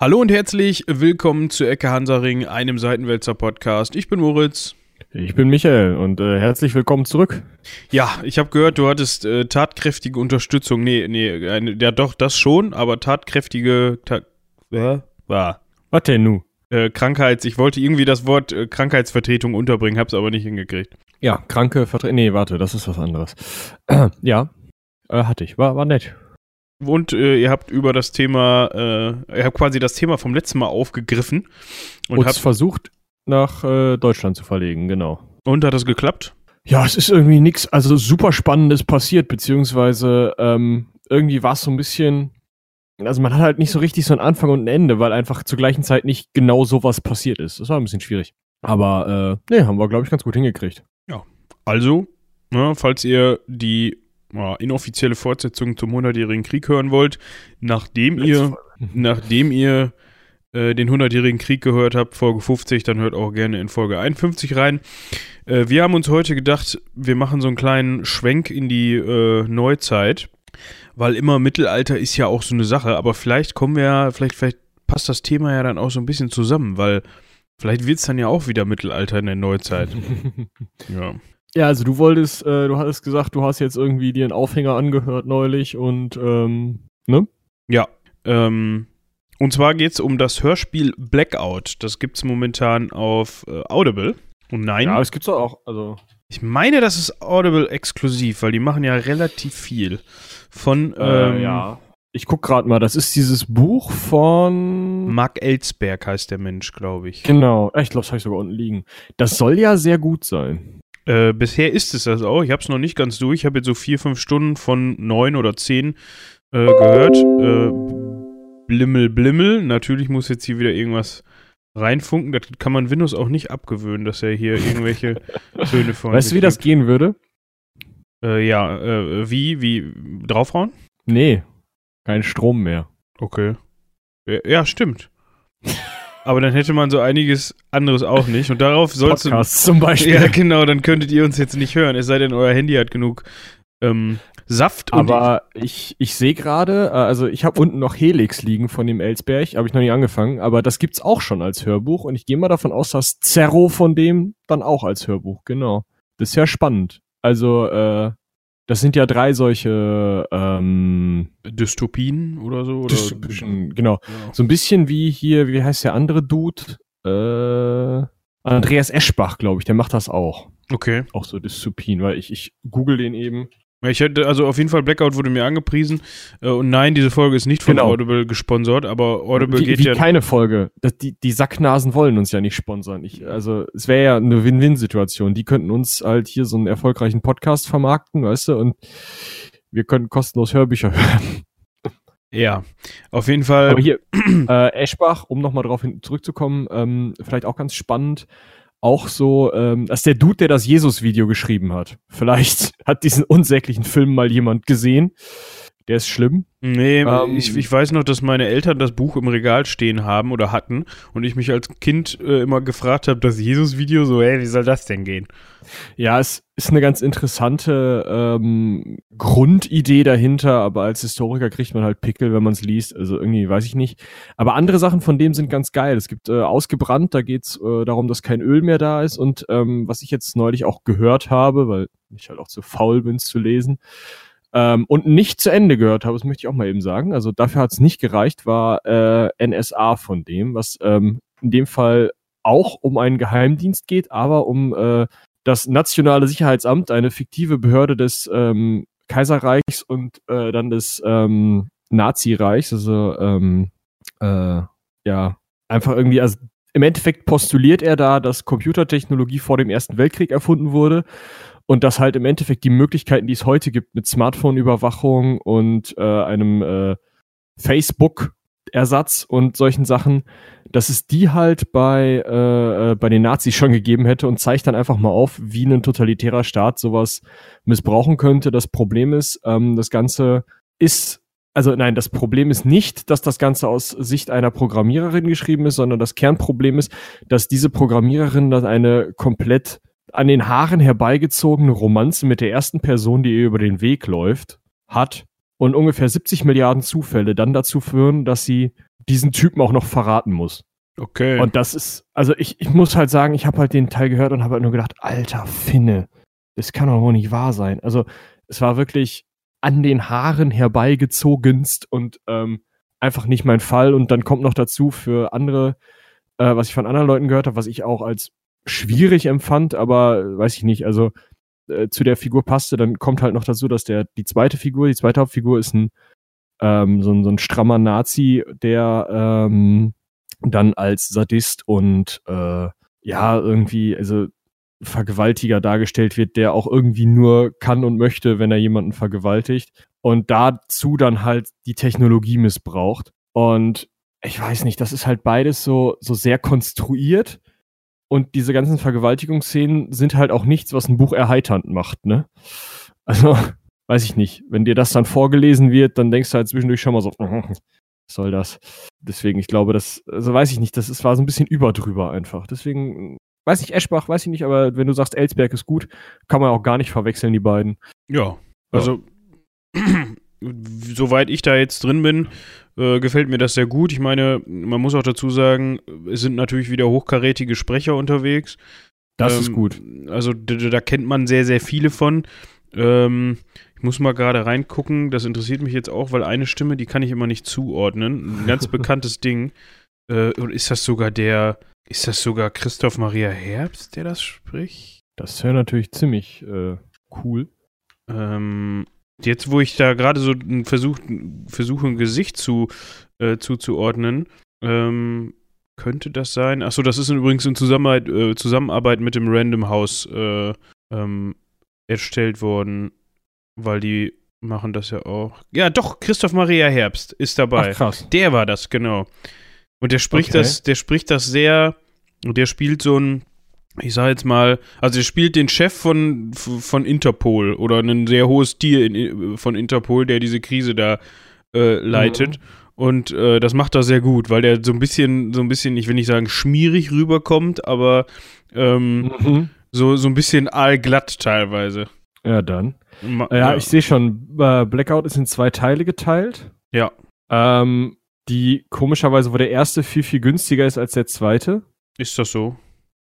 Hallo und herzlich willkommen zu Ecke Hansaring, einem Seitenwälzer Podcast. Ich bin Moritz. Ich bin Michael und äh, herzlich willkommen zurück. Ja, ich habe gehört, du hattest äh, tatkräftige Unterstützung. Nee, nee, eine, ja doch, das schon, aber tatkräftige. Ta äh, war. Was denn nu? Äh, Krankheits. Ich wollte irgendwie das Wort äh, Krankheitsvertretung unterbringen, hab's aber nicht hingekriegt. Ja, kranke Vertretung. Nee, warte, das ist was anderes. ja, äh, hatte ich. War, war nett. Und äh, ihr habt über das Thema, äh, ihr habt quasi das Thema vom letzten Mal aufgegriffen und, und habt versucht, nach äh, Deutschland zu verlegen, genau. Und hat das geklappt? Ja, es ist irgendwie nichts, also super Spannendes passiert, beziehungsweise ähm, irgendwie war es so ein bisschen, also man hat halt nicht so richtig so einen Anfang und ein Ende, weil einfach zur gleichen Zeit nicht genau sowas passiert ist. Das war ein bisschen schwierig. Aber äh, nee, haben wir, glaube ich, ganz gut hingekriegt. Ja. Also, ne, falls ihr die inoffizielle Fortsetzung zum 100-jährigen Krieg hören wollt, nachdem ihr, nachdem ihr äh, den 100-jährigen Krieg gehört habt, Folge 50, dann hört auch gerne in Folge 51 rein. Äh, wir haben uns heute gedacht, wir machen so einen kleinen Schwenk in die äh, Neuzeit, weil immer Mittelalter ist ja auch so eine Sache, aber vielleicht kommen wir ja, vielleicht, vielleicht passt das Thema ja dann auch so ein bisschen zusammen, weil vielleicht wird es dann ja auch wieder Mittelalter in der Neuzeit. ja. Ja, also du wolltest, äh, du hattest gesagt, du hast jetzt irgendwie dir einen Aufhänger angehört neulich und, ähm, ne? Ja, ähm, und zwar geht es um das Hörspiel Blackout. Das gibt es momentan auf äh, Audible. Und nein. Ja, es gibt's auch, also. Ich meine, das ist Audible exklusiv, weil die machen ja relativ viel. Von, äh, ähm, ja. Ich guck gerade mal, das ist dieses Buch von. Mark Ellsberg heißt der Mensch, glaube ich. Genau, ich glaube, das habe ich sogar unten liegen. Das soll ja sehr gut sein. Äh, bisher ist es das auch. Ich habe es noch nicht ganz durch. Ich habe jetzt so vier, fünf Stunden von neun oder zehn äh, gehört. Äh, Blimmel, Blimmel. Natürlich muss jetzt hier wieder irgendwas reinfunken. Das kann man Windows auch nicht abgewöhnen, dass er hier irgendwelche Töne von. Weißt du, wie das gehen würde? Äh, ja, äh, wie? Wie? Draufhauen? Nee, kein Strom mehr. Okay. Ja, stimmt. aber dann hätte man so einiges anderes auch nicht. Und darauf sollst du. zum Beispiel. Ja, genau, dann könntet ihr uns jetzt nicht hören. Es sei denn, euer Handy hat genug ähm, Saft. Aber ich, ich sehe gerade, äh, also ich habe unten noch Helix liegen von dem Elsberg, habe ich noch nie angefangen, aber das gibt's auch schon als Hörbuch und ich gehe mal davon aus, dass Zerro von dem dann auch als Hörbuch, genau. Das ist ja spannend. Also, äh, das sind ja drei solche ähm, Dystopien oder so. Oder? Dystopien, genau. Ja. So ein bisschen wie hier, wie heißt der andere Dude? Äh, Andreas Eschbach, glaube ich, der macht das auch. Okay. Auch so Dystopien, weil ich, ich google den eben. Ich hätte, also auf jeden Fall Blackout wurde mir angepriesen. Äh, und nein, diese Folge ist nicht von genau. Audible gesponsert, aber Audible wie, geht wie ja. keine Folge. Das, die, die Sacknasen wollen uns ja nicht sponsern. Ich, also es wäre ja eine Win-Win-Situation. Die könnten uns halt hier so einen erfolgreichen Podcast vermarkten, weißt du, und wir können kostenlos Hörbücher hören. Ja, auf jeden Fall. Aber hier, äh, Eschbach, um nochmal drauf zurückzukommen, ähm, vielleicht auch ganz spannend auch so, ähm, dass der Dude, der das Jesus-Video geschrieben hat. Vielleicht hat diesen unsäglichen Film mal jemand gesehen. Der ist schlimm. Nee, ähm, ich, ich weiß noch, dass meine Eltern das Buch im Regal stehen haben oder hatten und ich mich als Kind äh, immer gefragt habe, das Jesus-Video, so, ey, wie soll das denn gehen? Ja, es ist eine ganz interessante ähm, Grundidee dahinter, aber als Historiker kriegt man halt Pickel, wenn man es liest. Also irgendwie weiß ich nicht. Aber andere Sachen von dem sind ganz geil. Es gibt äh, Ausgebrannt, da geht's äh, darum, dass kein Öl mehr da ist und ähm, was ich jetzt neulich auch gehört habe, weil ich halt auch zu faul bin, es zu lesen, ähm, und nicht zu Ende gehört habe, das möchte ich auch mal eben sagen. Also dafür hat es nicht gereicht, war äh, NSA von dem, was ähm, in dem Fall auch um einen Geheimdienst geht, aber um äh, das Nationale Sicherheitsamt, eine fiktive Behörde des ähm, Kaiserreichs und äh, dann des ähm, Nazireichs, also ähm, äh, ja, einfach irgendwie, also im Endeffekt postuliert er da, dass Computertechnologie vor dem Ersten Weltkrieg erfunden wurde und dass halt im Endeffekt die Möglichkeiten, die es heute gibt mit Smartphone-Überwachung und äh, einem äh, Facebook-Ersatz und solchen Sachen, dass es die halt bei, äh, äh, bei den Nazis schon gegeben hätte und zeigt dann einfach mal auf, wie ein totalitärer Staat sowas missbrauchen könnte. Das Problem ist, ähm, das Ganze ist also nein, das Problem ist nicht, dass das Ganze aus Sicht einer Programmiererin geschrieben ist, sondern das Kernproblem ist, dass diese Programmiererin dann eine komplett an den Haaren herbeigezogene Romanze mit der ersten Person, die ihr über den Weg läuft, hat und ungefähr 70 Milliarden Zufälle dann dazu führen, dass sie diesen Typen auch noch verraten muss. Okay. Und das ist, also ich, ich muss halt sagen, ich habe halt den Teil gehört und habe halt nur gedacht, alter Finne, das kann doch wohl nicht wahr sein. Also es war wirklich an den Haaren herbeigezogenst und ähm, einfach nicht mein Fall. Und dann kommt noch dazu für andere, äh, was ich von anderen Leuten gehört habe, was ich auch als schwierig empfand, aber äh, weiß ich nicht, also äh, zu der Figur passte, dann kommt halt noch dazu, dass der die zweite Figur, die zweite Hauptfigur ist ein ähm, so, ein so ein strammer Nazi, der ähm, dann als Sadist und äh, ja, irgendwie, also Vergewaltiger dargestellt wird, der auch irgendwie nur kann und möchte, wenn er jemanden vergewaltigt. Und dazu dann halt die Technologie missbraucht. Und ich weiß nicht, das ist halt beides so, so sehr konstruiert. Und diese ganzen Vergewaltigungsszenen sind halt auch nichts, was ein Buch erheiternd macht, ne? Also, weiß ich nicht. Wenn dir das dann vorgelesen wird, dann denkst du halt zwischendurch schon mal so, was soll das? Deswegen, ich glaube, das, also weiß ich nicht, das ist, war so ein bisschen überdrüber einfach. Deswegen, weiß ich, Eschbach, weiß ich nicht, aber wenn du sagst, Elsberg ist gut, kann man auch gar nicht verwechseln, die beiden. Ja, also, soweit ich da jetzt drin bin, äh, gefällt mir das sehr gut. Ich meine, man muss auch dazu sagen, es sind natürlich wieder hochkarätige Sprecher unterwegs. Das Ähm, ist gut. Also da, da kennt man sehr, sehr viele von. Ähm, ich muss mal gerade reingucken, das interessiert mich jetzt auch, weil eine Stimme, die kann ich immer nicht zuordnen. Ein ganz bekanntes Ding. Äh, und ist das sogar der, ist das sogar Christoph Maria Herbst, der das spricht? Das wäre natürlich ziemlich äh, cool. Ähm, jetzt, wo ich da gerade so Versuch, versuche, ein Gesicht zu, äh, zuzuordnen, ähm, könnte das sein? Achso, das ist übrigens in Zusammenarbeit, äh, Zusammenarbeit mit dem Random House äh, ähm, erstellt worden, weil die machen das ja auch. Ja, doch, Christoph Maria Herbst ist dabei. Ach, krass. Der war das, genau. Und der spricht Okay. das, der spricht das sehr, und der spielt so ein, ich sag jetzt mal, also der spielt den Chef von, von Interpol oder ein sehr hohes Tier in, von Interpol, der diese Krise da äh, leitet. Und äh, das macht er sehr gut, weil der so ein bisschen, so ein bisschen, ich will nicht sagen schmierig rüberkommt, aber ähm, Mhm. so, so ein bisschen aalglatt teilweise. Ja, dann. Ma- Ja, ich sehe schon, äh, Blackout ist in zwei Teile geteilt. Ja. Ähm, die komischerweise, wo der erste viel, viel günstiger ist als der zweite. Ist das so?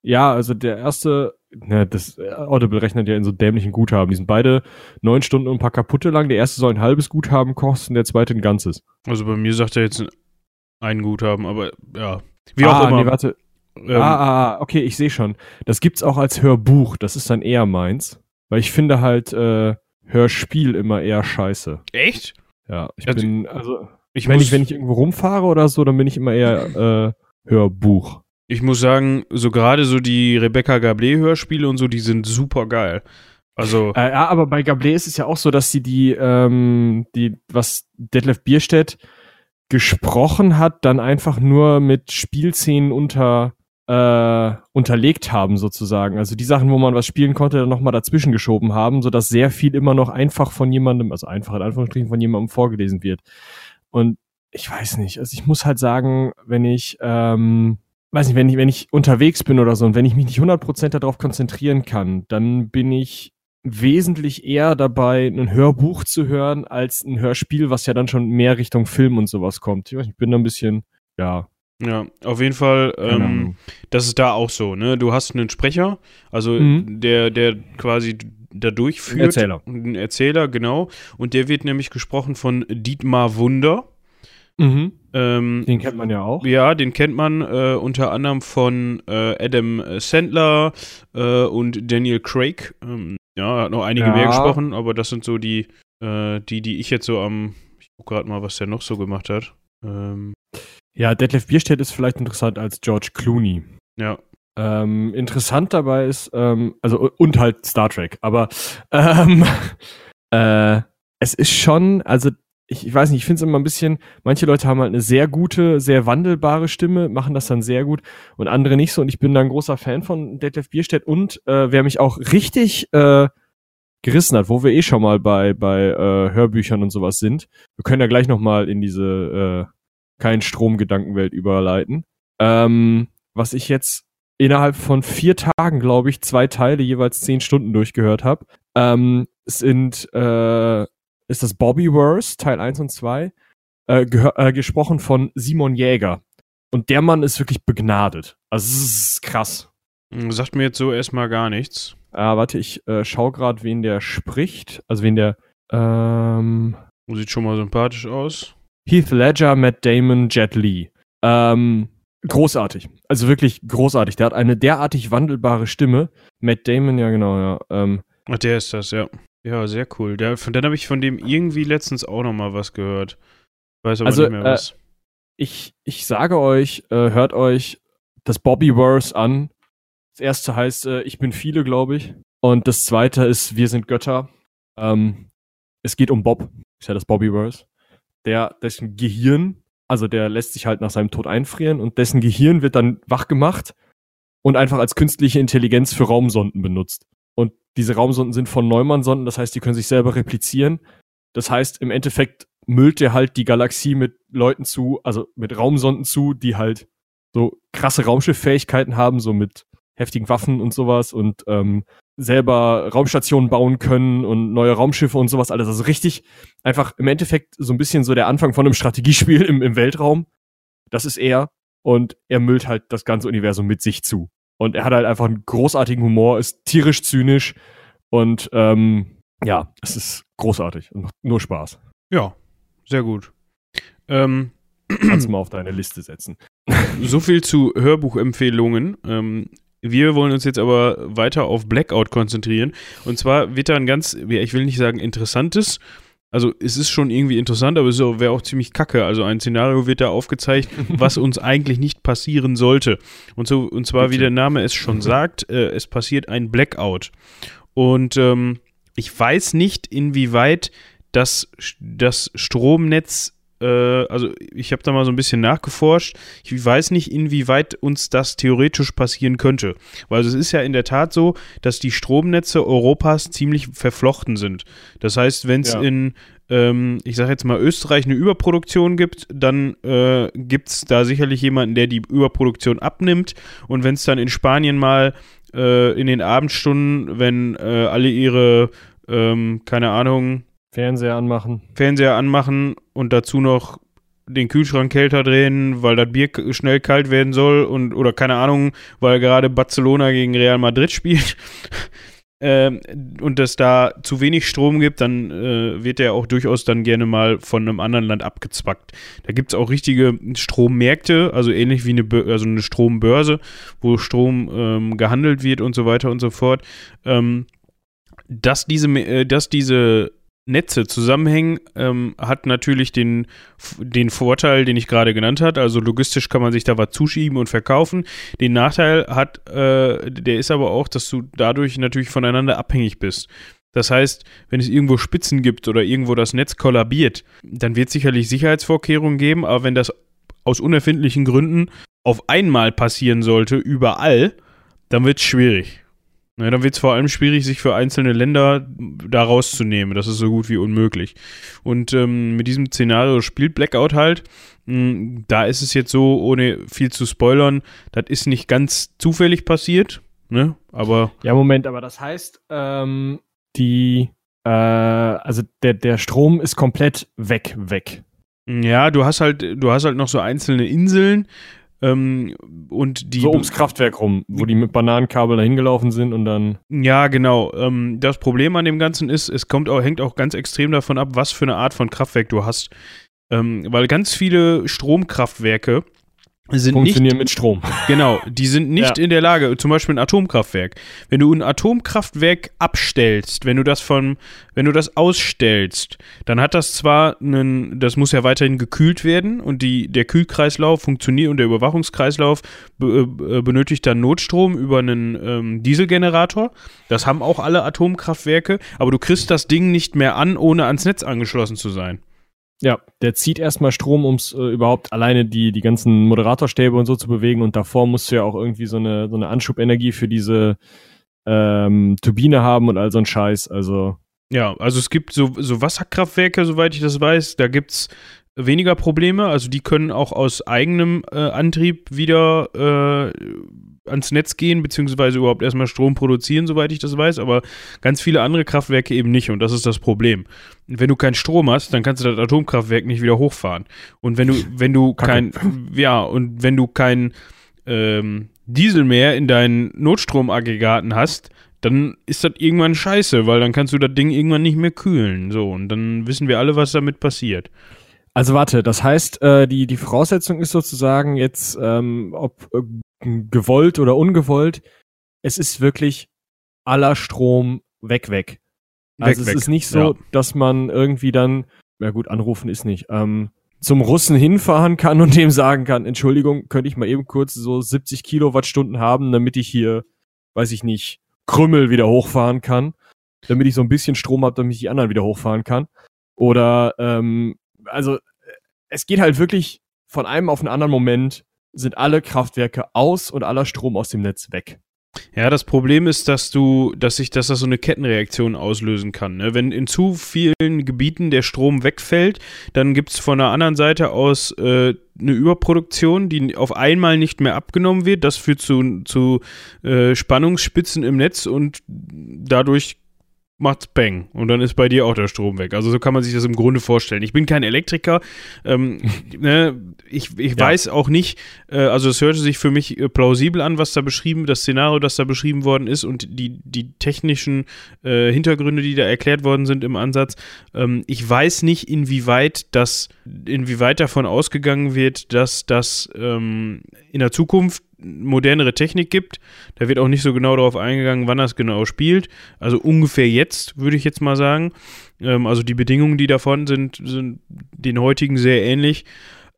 Ja, also der erste, ne, das äh, Audible rechnet ja in so dämlichen Guthaben. Die sind beide neun Stunden und ein paar kaputte lang. Der erste soll ein halbes Guthaben kosten, der zweite ein ganzes. Also bei mir sagt er jetzt ein Guthaben, aber ja. Wie ah, auch immer. Nee, warte. ähm, ah, ah, ah, okay, ich sehe schon. Das gibt's auch als Hörbuch. Das ist dann eher meins. Weil ich finde halt äh, Hörspiel immer eher scheiße. Echt? Ja, ich Also, bin, also, Ich wenn ich, wenn ich irgendwo rumfahre oder so, dann bin ich immer eher äh, Hörbuch. Ich muss sagen, so gerade so die Rebecca Gablé-Hörspiele und so, die sind super geil. Also, Äh, ja, aber bei Gablé ist es ja auch so, dass sie die, ähm, die, was Detlef Bierstedt gesprochen hat, dann einfach nur mit Spielszenen unter, äh, unterlegt haben, sozusagen. Also die Sachen, wo man was spielen konnte, dann nochmal dazwischen geschoben haben, sodass sehr viel immer noch einfach von jemandem, also einfach in Anführungsstrichen von jemandem vorgelesen wird. Und ich weiß nicht, also ich muss halt sagen, wenn ich, ähm, weiß nicht, wenn ich, wenn ich unterwegs bin oder so und wenn ich mich nicht 100% darauf konzentrieren kann, dann bin ich wesentlich eher dabei, ein Hörbuch zu hören, als ein Hörspiel, was ja dann schon mehr Richtung Film und sowas kommt. Ich weiß ich bin da ein bisschen, ja. ja, auf jeden Fall, ähm, das ist da auch so, ne? Du hast einen Sprecher, also Mhm. der, der quasi da durchführt. Ein Erzähler. Ein Erzähler, genau. Und der wird nämlich gesprochen von Dietmar Wunder. Mhm. Ähm, Den kennt man ja auch. Ja, den kennt man äh, unter anderem von äh, Adam Sandler äh, und Daniel Craig. Ähm, ja, hat noch einige Ja. mehr gesprochen, aber das sind so die, äh, die, die ich jetzt so am. Ich guck gerade mal, was der noch so gemacht hat. Ähm, Ja, Detlef Bierstedt ist vielleicht interessant als George Clooney. ja. Ähm, interessant dabei ist, ähm, also und halt Star Trek, aber ähm, äh, es ist schon, also ich, ich weiß nicht, ich finde es immer ein bisschen, manche Leute haben halt eine sehr gute, sehr wandelbare Stimme, machen das dann sehr gut und andere nicht so und ich bin da ein großer Fan von Detlef Bierstedt und äh, wer mich auch richtig äh, gerissen hat, wo wir eh schon mal bei, bei äh, Hörbüchern und sowas sind, wir können ja gleich nochmal in diese äh, kein Strom-Gedankenwelt überleiten. Ähm, was ich jetzt innerhalb von vier Tagen, glaube ich, zwei Teile jeweils zehn Stunden durchgehört habe, ähm, sind äh, ist das Bobbyverse, Teil 1 und 2. äh, äh, gesprochen von Simon Jäger. Und der Mann ist wirklich begnadet. Also es ist krass. Hm, sagt mir jetzt so erstmal gar nichts. Ah, warte, ich äh, schau gerade, wen der spricht. Also wen der. Ähm, Sieht schon mal sympathisch aus. Heath Ledger, Matt Damon, Jet Li. Ähm, großartig. Also wirklich großartig. Der hat eine derartig wandelbare Stimme. Matt Damon, ja genau, ja. Ähm, Ach, der ist das, ja. Ja, sehr cool. Der, von dann habe ich von dem irgendwie letztens auch noch mal was gehört. Weiß aber also, nicht mehr was. Äh, ich, ich sage euch, äh, hört euch das Bobbyverse an. Das erste heißt, äh, ich bin viele, glaube ich. Und das zweite ist, wir sind Götter. Ähm, es geht um Bob, ist ja das Bobbyverse. Der, dessen Gehirn, also der lässt sich halt nach seinem Tod einfrieren und dessen Gehirn wird dann wach gemacht und einfach als künstliche Intelligenz für Raumsonden benutzt. Diese Raumsonden sind von Neumann-Sonden, das heißt, die können sich selber replizieren. Das heißt, im Endeffekt müllt er halt die Galaxie mit Leuten zu, also mit Raumsonden zu, die halt so krasse Raumschifffähigkeiten haben, so mit heftigen Waffen und sowas und ähm, selber Raumstationen bauen können und neue Raumschiffe und sowas alles. Also richtig einfach im Endeffekt so ein bisschen so der Anfang von einem Strategiespiel im, im Weltraum. Das ist er und er müllt halt das ganze Universum mit sich zu. Und er hat halt einfach einen großartigen Humor, ist tierisch zynisch und ähm, ja, es ist großartig und macht nur Spaß. Ja, sehr gut. Ähm, Kannst du mal auf deine Liste setzen. so viel zu Hörbuchempfehlungen. Ähm, wir wollen uns jetzt aber weiter auf Blackout konzentrieren. Und zwar wird da ein ganz, ich will nicht sagen interessantes, also es ist schon irgendwie interessant, aber es wäre auch ziemlich kacke. Also ein Szenario wird da aufgezeigt, was uns eigentlich nicht passieren sollte. Und so, und zwar, wie der Name es schon sagt, äh, es passiert ein Blackout. Und ähm, ich weiß nicht, inwieweit das, das Stromnetz also ich habe da mal so ein bisschen nachgeforscht. Ich weiß nicht, inwieweit uns das theoretisch passieren könnte. Weil es ist ja in der Tat so, dass die Stromnetze Europas ziemlich verflochten sind. Das heißt, wenn es ja. in, ähm, ich sage jetzt mal, Österreich eine Überproduktion gibt, dann äh, gibt es da sicherlich jemanden, der die Überproduktion abnimmt. Und wenn es dann in Spanien mal äh, in den Abendstunden, wenn äh, alle ihre, ähm, keine Ahnung, Fernseher anmachen. Fernseher anmachen und dazu noch den Kühlschrank kälter drehen, weil das Bier schnell kalt werden soll und oder keine Ahnung, weil gerade Barcelona gegen Real Madrid spielt. ähm, und es da zu wenig Strom gibt, dann äh, wird der auch durchaus dann gerne mal von einem anderen Land abgezwackt. Da gibt es auch richtige Strommärkte, also ähnlich wie eine, also eine Strombörse, wo Strom ähm, gehandelt wird und so weiter und so fort. Ähm, dass diese, äh, dass diese Netze zusammenhängen, ähm, hat natürlich den, den Vorteil, den ich gerade genannt habe. Also logistisch kann man sich da was zuschieben und verkaufen. Den Nachteil hat, äh, der ist aber auch, dass du dadurch natürlich voneinander abhängig bist. Das heißt, wenn es irgendwo Spitzen gibt oder irgendwo das Netz kollabiert, dann wird es sicherlich Sicherheitsvorkehrungen geben, aber wenn das aus unerfindlichen Gründen auf einmal passieren sollte, überall, dann wird es schwierig. Ja, dann wird es vor allem schwierig, sich für einzelne Länder da rauszunehmen. Das ist so gut wie unmöglich. Und ähm, mit diesem Szenario spielt Blackout halt. Hm, da ist es jetzt so, ohne viel zu spoilern, das ist nicht ganz zufällig passiert. Ne? Aber. Ja, Moment, aber das heißt, ähm, die, äh, also der, der Strom ist komplett weg, weg. Ja, du hast halt, du hast halt noch so einzelne Inseln, ähm, und die so ums Kraftwerk rum, wo die mit Bananenkabel dahin gelaufen sind und dann. Ja, genau. Ähm, das Problem an dem Ganzen ist, es kommt auch, hängt auch ganz extrem davon ab, was für eine Art von Kraftwerk du hast. Ähm, weil ganz viele Stromkraftwerke sind funktionieren nicht, mit Strom. Genau, die sind nicht ja. in der Lage, zum Beispiel ein Atomkraftwerk. Wenn du ein Atomkraftwerk abstellst, wenn du das von, wenn du das ausstellst, dann hat das zwar einen, das muss ja weiterhin gekühlt werden und die, der Kühlkreislauf funktioniert und der Überwachungskreislauf be, äh, benötigt dann Notstrom über einen ähm, Dieselgenerator. Das haben auch alle Atomkraftwerke, aber du kriegst das Ding nicht mehr an, ohne ans Netz angeschlossen zu sein. Ja, der zieht erstmal Strom, um es äh, überhaupt alleine die, die ganzen Moderatorstäbe und so zu bewegen. Und davor musst du ja auch irgendwie so eine, so eine Anschubenergie für diese ähm, Turbine haben und all so ein Scheiß. Also. Ja, also es gibt so, so Wasserkraftwerke, soweit ich das weiß, da gibt es weniger Probleme. Also die können auch aus eigenem äh, Antrieb wieder äh, ans Netz gehen, beziehungsweise überhaupt erstmal Strom produzieren, soweit ich das weiß, aber ganz viele andere Kraftwerke eben nicht und das ist das Problem. Wenn du keinen Strom hast, dann kannst du das Atomkraftwerk nicht wieder hochfahren. Und wenn du, wenn du kein, ja, und wenn du kein ähm, Diesel mehr in deinen Notstromaggregaten hast, dann ist das irgendwann scheiße, weil dann kannst du das Ding irgendwann nicht mehr kühlen. So, und dann wissen wir alle, was damit passiert. Also warte, das heißt, äh, die, die Voraussetzung ist sozusagen jetzt, ähm, ob äh, gewollt oder ungewollt, es ist wirklich aller Strom weg, weg. Also weg, es weg. ist nicht so, ja. dass man irgendwie dann, ja gut, anrufen ist nicht, ähm, zum Russen hinfahren kann und dem sagen kann, Entschuldigung, könnte ich mal eben kurz so 70 Kilowattstunden haben, damit ich hier, weiß ich nicht, Krümmel wieder hochfahren kann, damit ich so ein bisschen Strom habe, damit ich die anderen wieder hochfahren kann. Oder ähm, also es geht halt wirklich von einem auf einen anderen Moment sind alle Kraftwerke aus und aller Strom aus dem Netz weg. Ja, das Problem ist, dass du, dass sich, dass das so eine Kettenreaktion auslösen kann. Ne? Wenn in zu vielen Gebieten der Strom wegfällt, dann gibt es von der anderen Seite aus äh, eine Überproduktion, die auf einmal nicht mehr abgenommen wird. Das führt zu, zu äh, Spannungsspitzen im Netz und dadurch macht's Bang und dann ist bei dir auch der Strom weg. Also so kann man sich das im Grunde vorstellen. Ich bin kein Elektriker, ähm, ne, ich, ich ja. weiß auch nicht, äh, also es hörte sich für mich äh, plausibel an, was da beschrieben, das Szenario, das da beschrieben worden ist und die, die technischen äh, Hintergründe, die da erklärt worden sind im Ansatz. Ähm, ich weiß nicht, inwieweit das, inwieweit davon ausgegangen wird, dass das ähm, in der Zukunft modernere Technik gibt. Da wird auch nicht so genau darauf eingegangen, wann das genau spielt. Also ungefähr jetzt, würde ich jetzt mal sagen. Ähm, also die Bedingungen, die davon sind, sind den heutigen sehr ähnlich.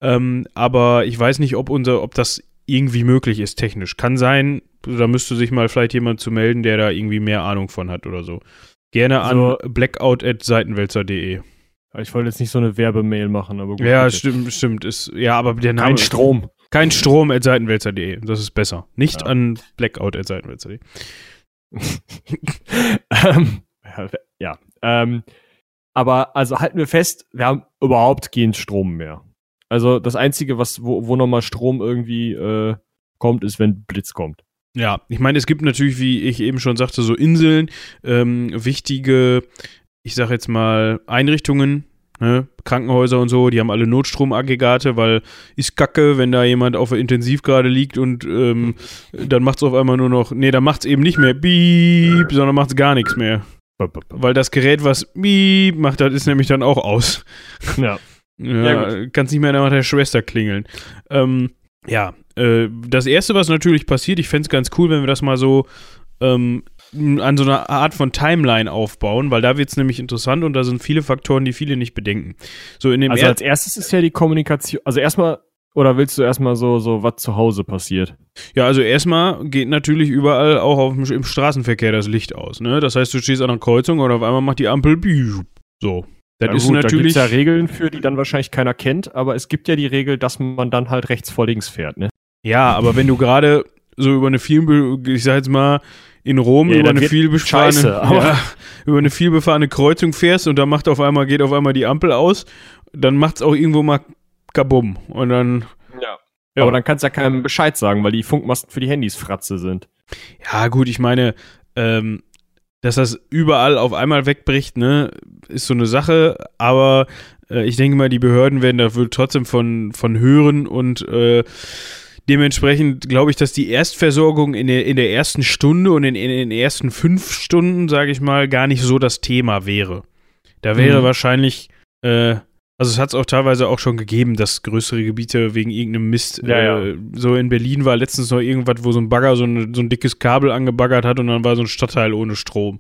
Ähm, aber ich weiß nicht, ob unser, ob das irgendwie möglich ist technisch. Kann sein, da müsste sich mal vielleicht jemand zu melden, der da irgendwie mehr Ahnung von hat oder so. Gerne an blackout.seitenwälzer.de. Ich wollte jetzt nicht so eine Werbemail machen, aber gut. Ja, stimmt, stimmt. Ist, ja, aber der Name. Kein Strom. Kein Strom at Seitenwälzer.de. Das ist besser. Nicht ja. an Blackout at Seitenwälzer.de. ähm, ja. Ähm, aber also halten wir fest, wir haben überhaupt keinen Strom mehr. Also das Einzige, was, wo, wo nochmal Strom irgendwie äh, kommt, ist, wenn Blitz kommt. Ja, ich meine, es gibt natürlich, wie ich eben schon sagte, so Inseln, ähm, wichtige, ich sag jetzt mal, Einrichtungen, Ne? Krankenhäuser und so, die haben alle Notstromaggregate, weil ist kacke, wenn da jemand auf der Intensiv gerade liegt und ähm, dann macht es auf einmal nur noch, nee, dann macht es eben nicht mehr Beep, sondern macht es gar nichts mehr. Weil das Gerät, was Beep macht, das ist nämlich dann auch aus. Ja. ja, ja kannst nicht mehr nach der Schwester klingeln. Ähm, ja, äh, das erste, was natürlich passiert, ich fände es ganz cool, wenn wir das mal so ähm, an so einer Art von Timeline aufbauen, weil da wird es nämlich interessant und da sind viele Faktoren, die viele nicht bedenken. So in dem also als erstes ist ja die Kommunikation, also erstmal oder willst du erstmal so, so was zu Hause passiert? Ja, also erstmal geht natürlich überall auch auf, im Straßenverkehr das Licht aus. Ne? Das heißt, du stehst an einer Kreuzung und auf einmal macht die Ampel so. Das ja, ist gut, natürlich. Da gibt ja Regeln für, die dann wahrscheinlich keiner kennt, aber es gibt ja die Regel, dass man dann halt rechts vor links fährt, ne? Ja, aber wenn du gerade so über eine viel, ich sag jetzt mal, in Rom ja, über eine vielbefahrene, ja, über eine vielbefahrene Kreuzung fährst und da macht auf einmal, geht auf einmal die Ampel aus, dann macht es auch irgendwo mal kabum. Und dann. Ja. ja. Aber dann kannst du ja keinem Bescheid sagen, weil die Funkmasten für die Handys Fratze sind. Ja, gut, ich meine, ähm, dass das überall auf einmal wegbricht, ne, ist so eine Sache, aber äh, ich denke mal, die Behörden werden dafür trotzdem von, von hören und äh, Dementsprechend glaube ich, dass die Erstversorgung in der, in der ersten Stunde und in, in den ersten fünf Stunden, sage ich mal, gar nicht so das Thema wäre. Da wäre mhm. wahrscheinlich, äh, also es hat es auch teilweise auch schon gegeben, dass größere Gebiete wegen irgendeinem Mist, ja, äh, ja. so in Berlin war letztens noch irgendwas, wo so ein Bagger so, ein, so ein dickes Kabel angebaggert hat und dann war so ein Stadtteil ohne Strom.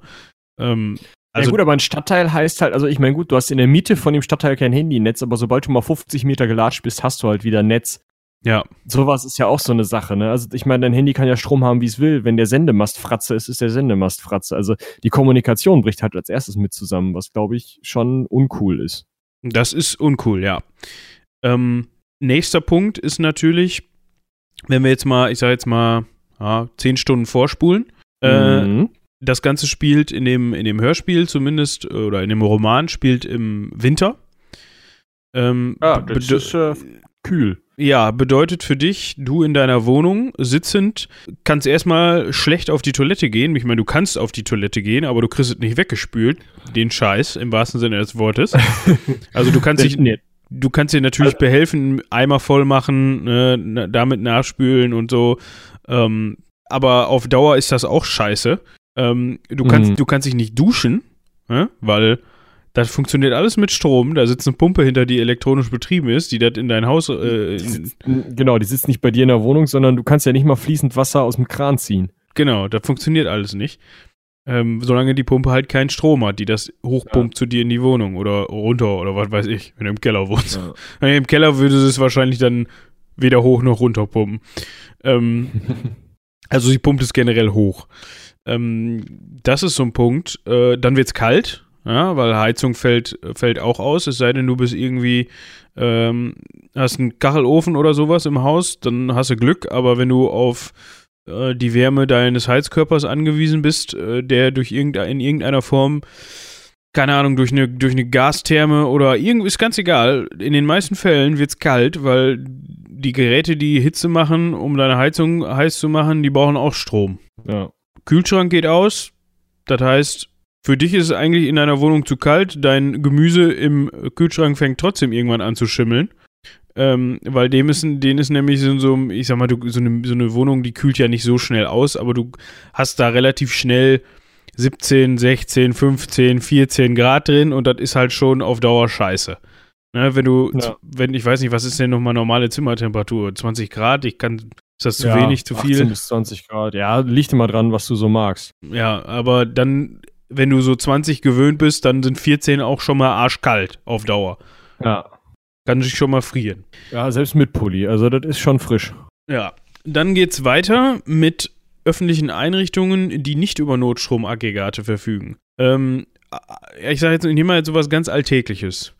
Ähm, also ja gut, aber ein Stadtteil heißt halt, also ich meine gut, du hast in der Miete von dem Stadtteil kein Handynetz, aber sobald du mal 50 Meter gelatscht bist, hast du halt wieder Netz. Ja. Sowas ist ja auch so eine Sache, ne? Also ich meine, dein Handy kann ja Strom haben, wie es will. Wenn der Sendemast Fratze ist, ist der Sendemast Fratze. Also die Kommunikation bricht halt als erstes mit zusammen, was glaube ich schon uncool ist. Das ist uncool, ja. Ähm, nächster Punkt ist natürlich, wenn wir jetzt mal, ich sage jetzt mal, ja, zehn Stunden vorspulen. Äh, mhm. das Ganze spielt in dem, in dem Hörspiel zumindest, oder in dem Roman spielt im Winter. Ähm, ja, das ist äh, kühl. Ja, bedeutet für dich, du in deiner Wohnung sitzend, kannst erstmal schlecht auf die Toilette gehen. Ich meine, du kannst auf die Toilette gehen, aber du kriegst es nicht weggespült. Den Scheiß, im wahrsten Sinne des Wortes. Also du kannst dich, Nee. du kannst dir natürlich Also- behelfen, Eimer voll machen, ne, damit nachspülen und so. Ähm, aber auf Dauer ist das auch scheiße. Ähm, du, kannst, Mhm. du kannst dich nicht duschen, ne, weil das funktioniert alles mit Strom. Da sitzt eine Pumpe hinter, die elektronisch betrieben ist, die das in dein Haus. Äh, Die sitzt, genau, die sitzt nicht bei dir in der Wohnung, sondern du kannst ja nicht mal fließend Wasser aus dem Kran ziehen. genau, das funktioniert alles nicht. Ähm, solange die Pumpe halt keinen Strom hat, die das hochpumpt zu dir in die Wohnung oder runter oder was weiß ich, wenn du im Keller wohnst. Ja. Im Keller würde es wahrscheinlich dann weder hoch noch runter pumpen. Ähm, also sie pumpt es generell hoch. Ähm, das ist so ein Punkt. Äh, dann wird's kalt, ja, weil Heizung fällt, fällt auch aus, es sei denn, du bist irgendwie, ähm, hast einen Kachelofen oder sowas im Haus, dann hast du Glück, aber wenn du auf äh, die Wärme deines Heizkörpers angewiesen bist, äh, der durch irgendein, in irgendeiner Form keine Ahnung, durch eine, durch eine Gastherme oder irgendwie, ist ganz egal. In den meisten Fällen wird's kalt, weil die Geräte, die Hitze machen, um deine Heizung heiß zu machen, die brauchen auch Strom. Ja. Kühlschrank geht aus, das heißt, für dich ist es eigentlich in deiner Wohnung zu kalt, dein Gemüse im Kühlschrank fängt trotzdem irgendwann an zu schimmeln. Ähm, weil dem ist, denen ist nämlich so, so, ich sag mal, du, so, eine, so eine Wohnung, die kühlt ja nicht so schnell aus, aber du hast da relativ schnell 17, 16, 15, 14 Grad drin und das ist halt schon auf Dauer scheiße. Ne, wenn du, Ja. wenn, ich weiß nicht, was ist denn nochmal normale Zimmertemperatur? 20 Grad? Ich kann, ist das zu Ja, wenig, zu 18 viel? bis 20 Grad. Ja, liegt immer dran, was du so magst. Ja, aber dann, wenn du so 20 gewöhnt bist, dann sind 14 auch schon mal arschkalt auf Dauer. Ja. Kann sich schon mal frieren. Ja, selbst mit Pulli. Also, das ist schon frisch. Ja. Dann geht's weiter mit öffentlichen Einrichtungen, die nicht über Notstromaggregate verfügen. Ähm, äh, ich sage jetzt, ich nehme mal jetzt sowas ganz Alltägliches.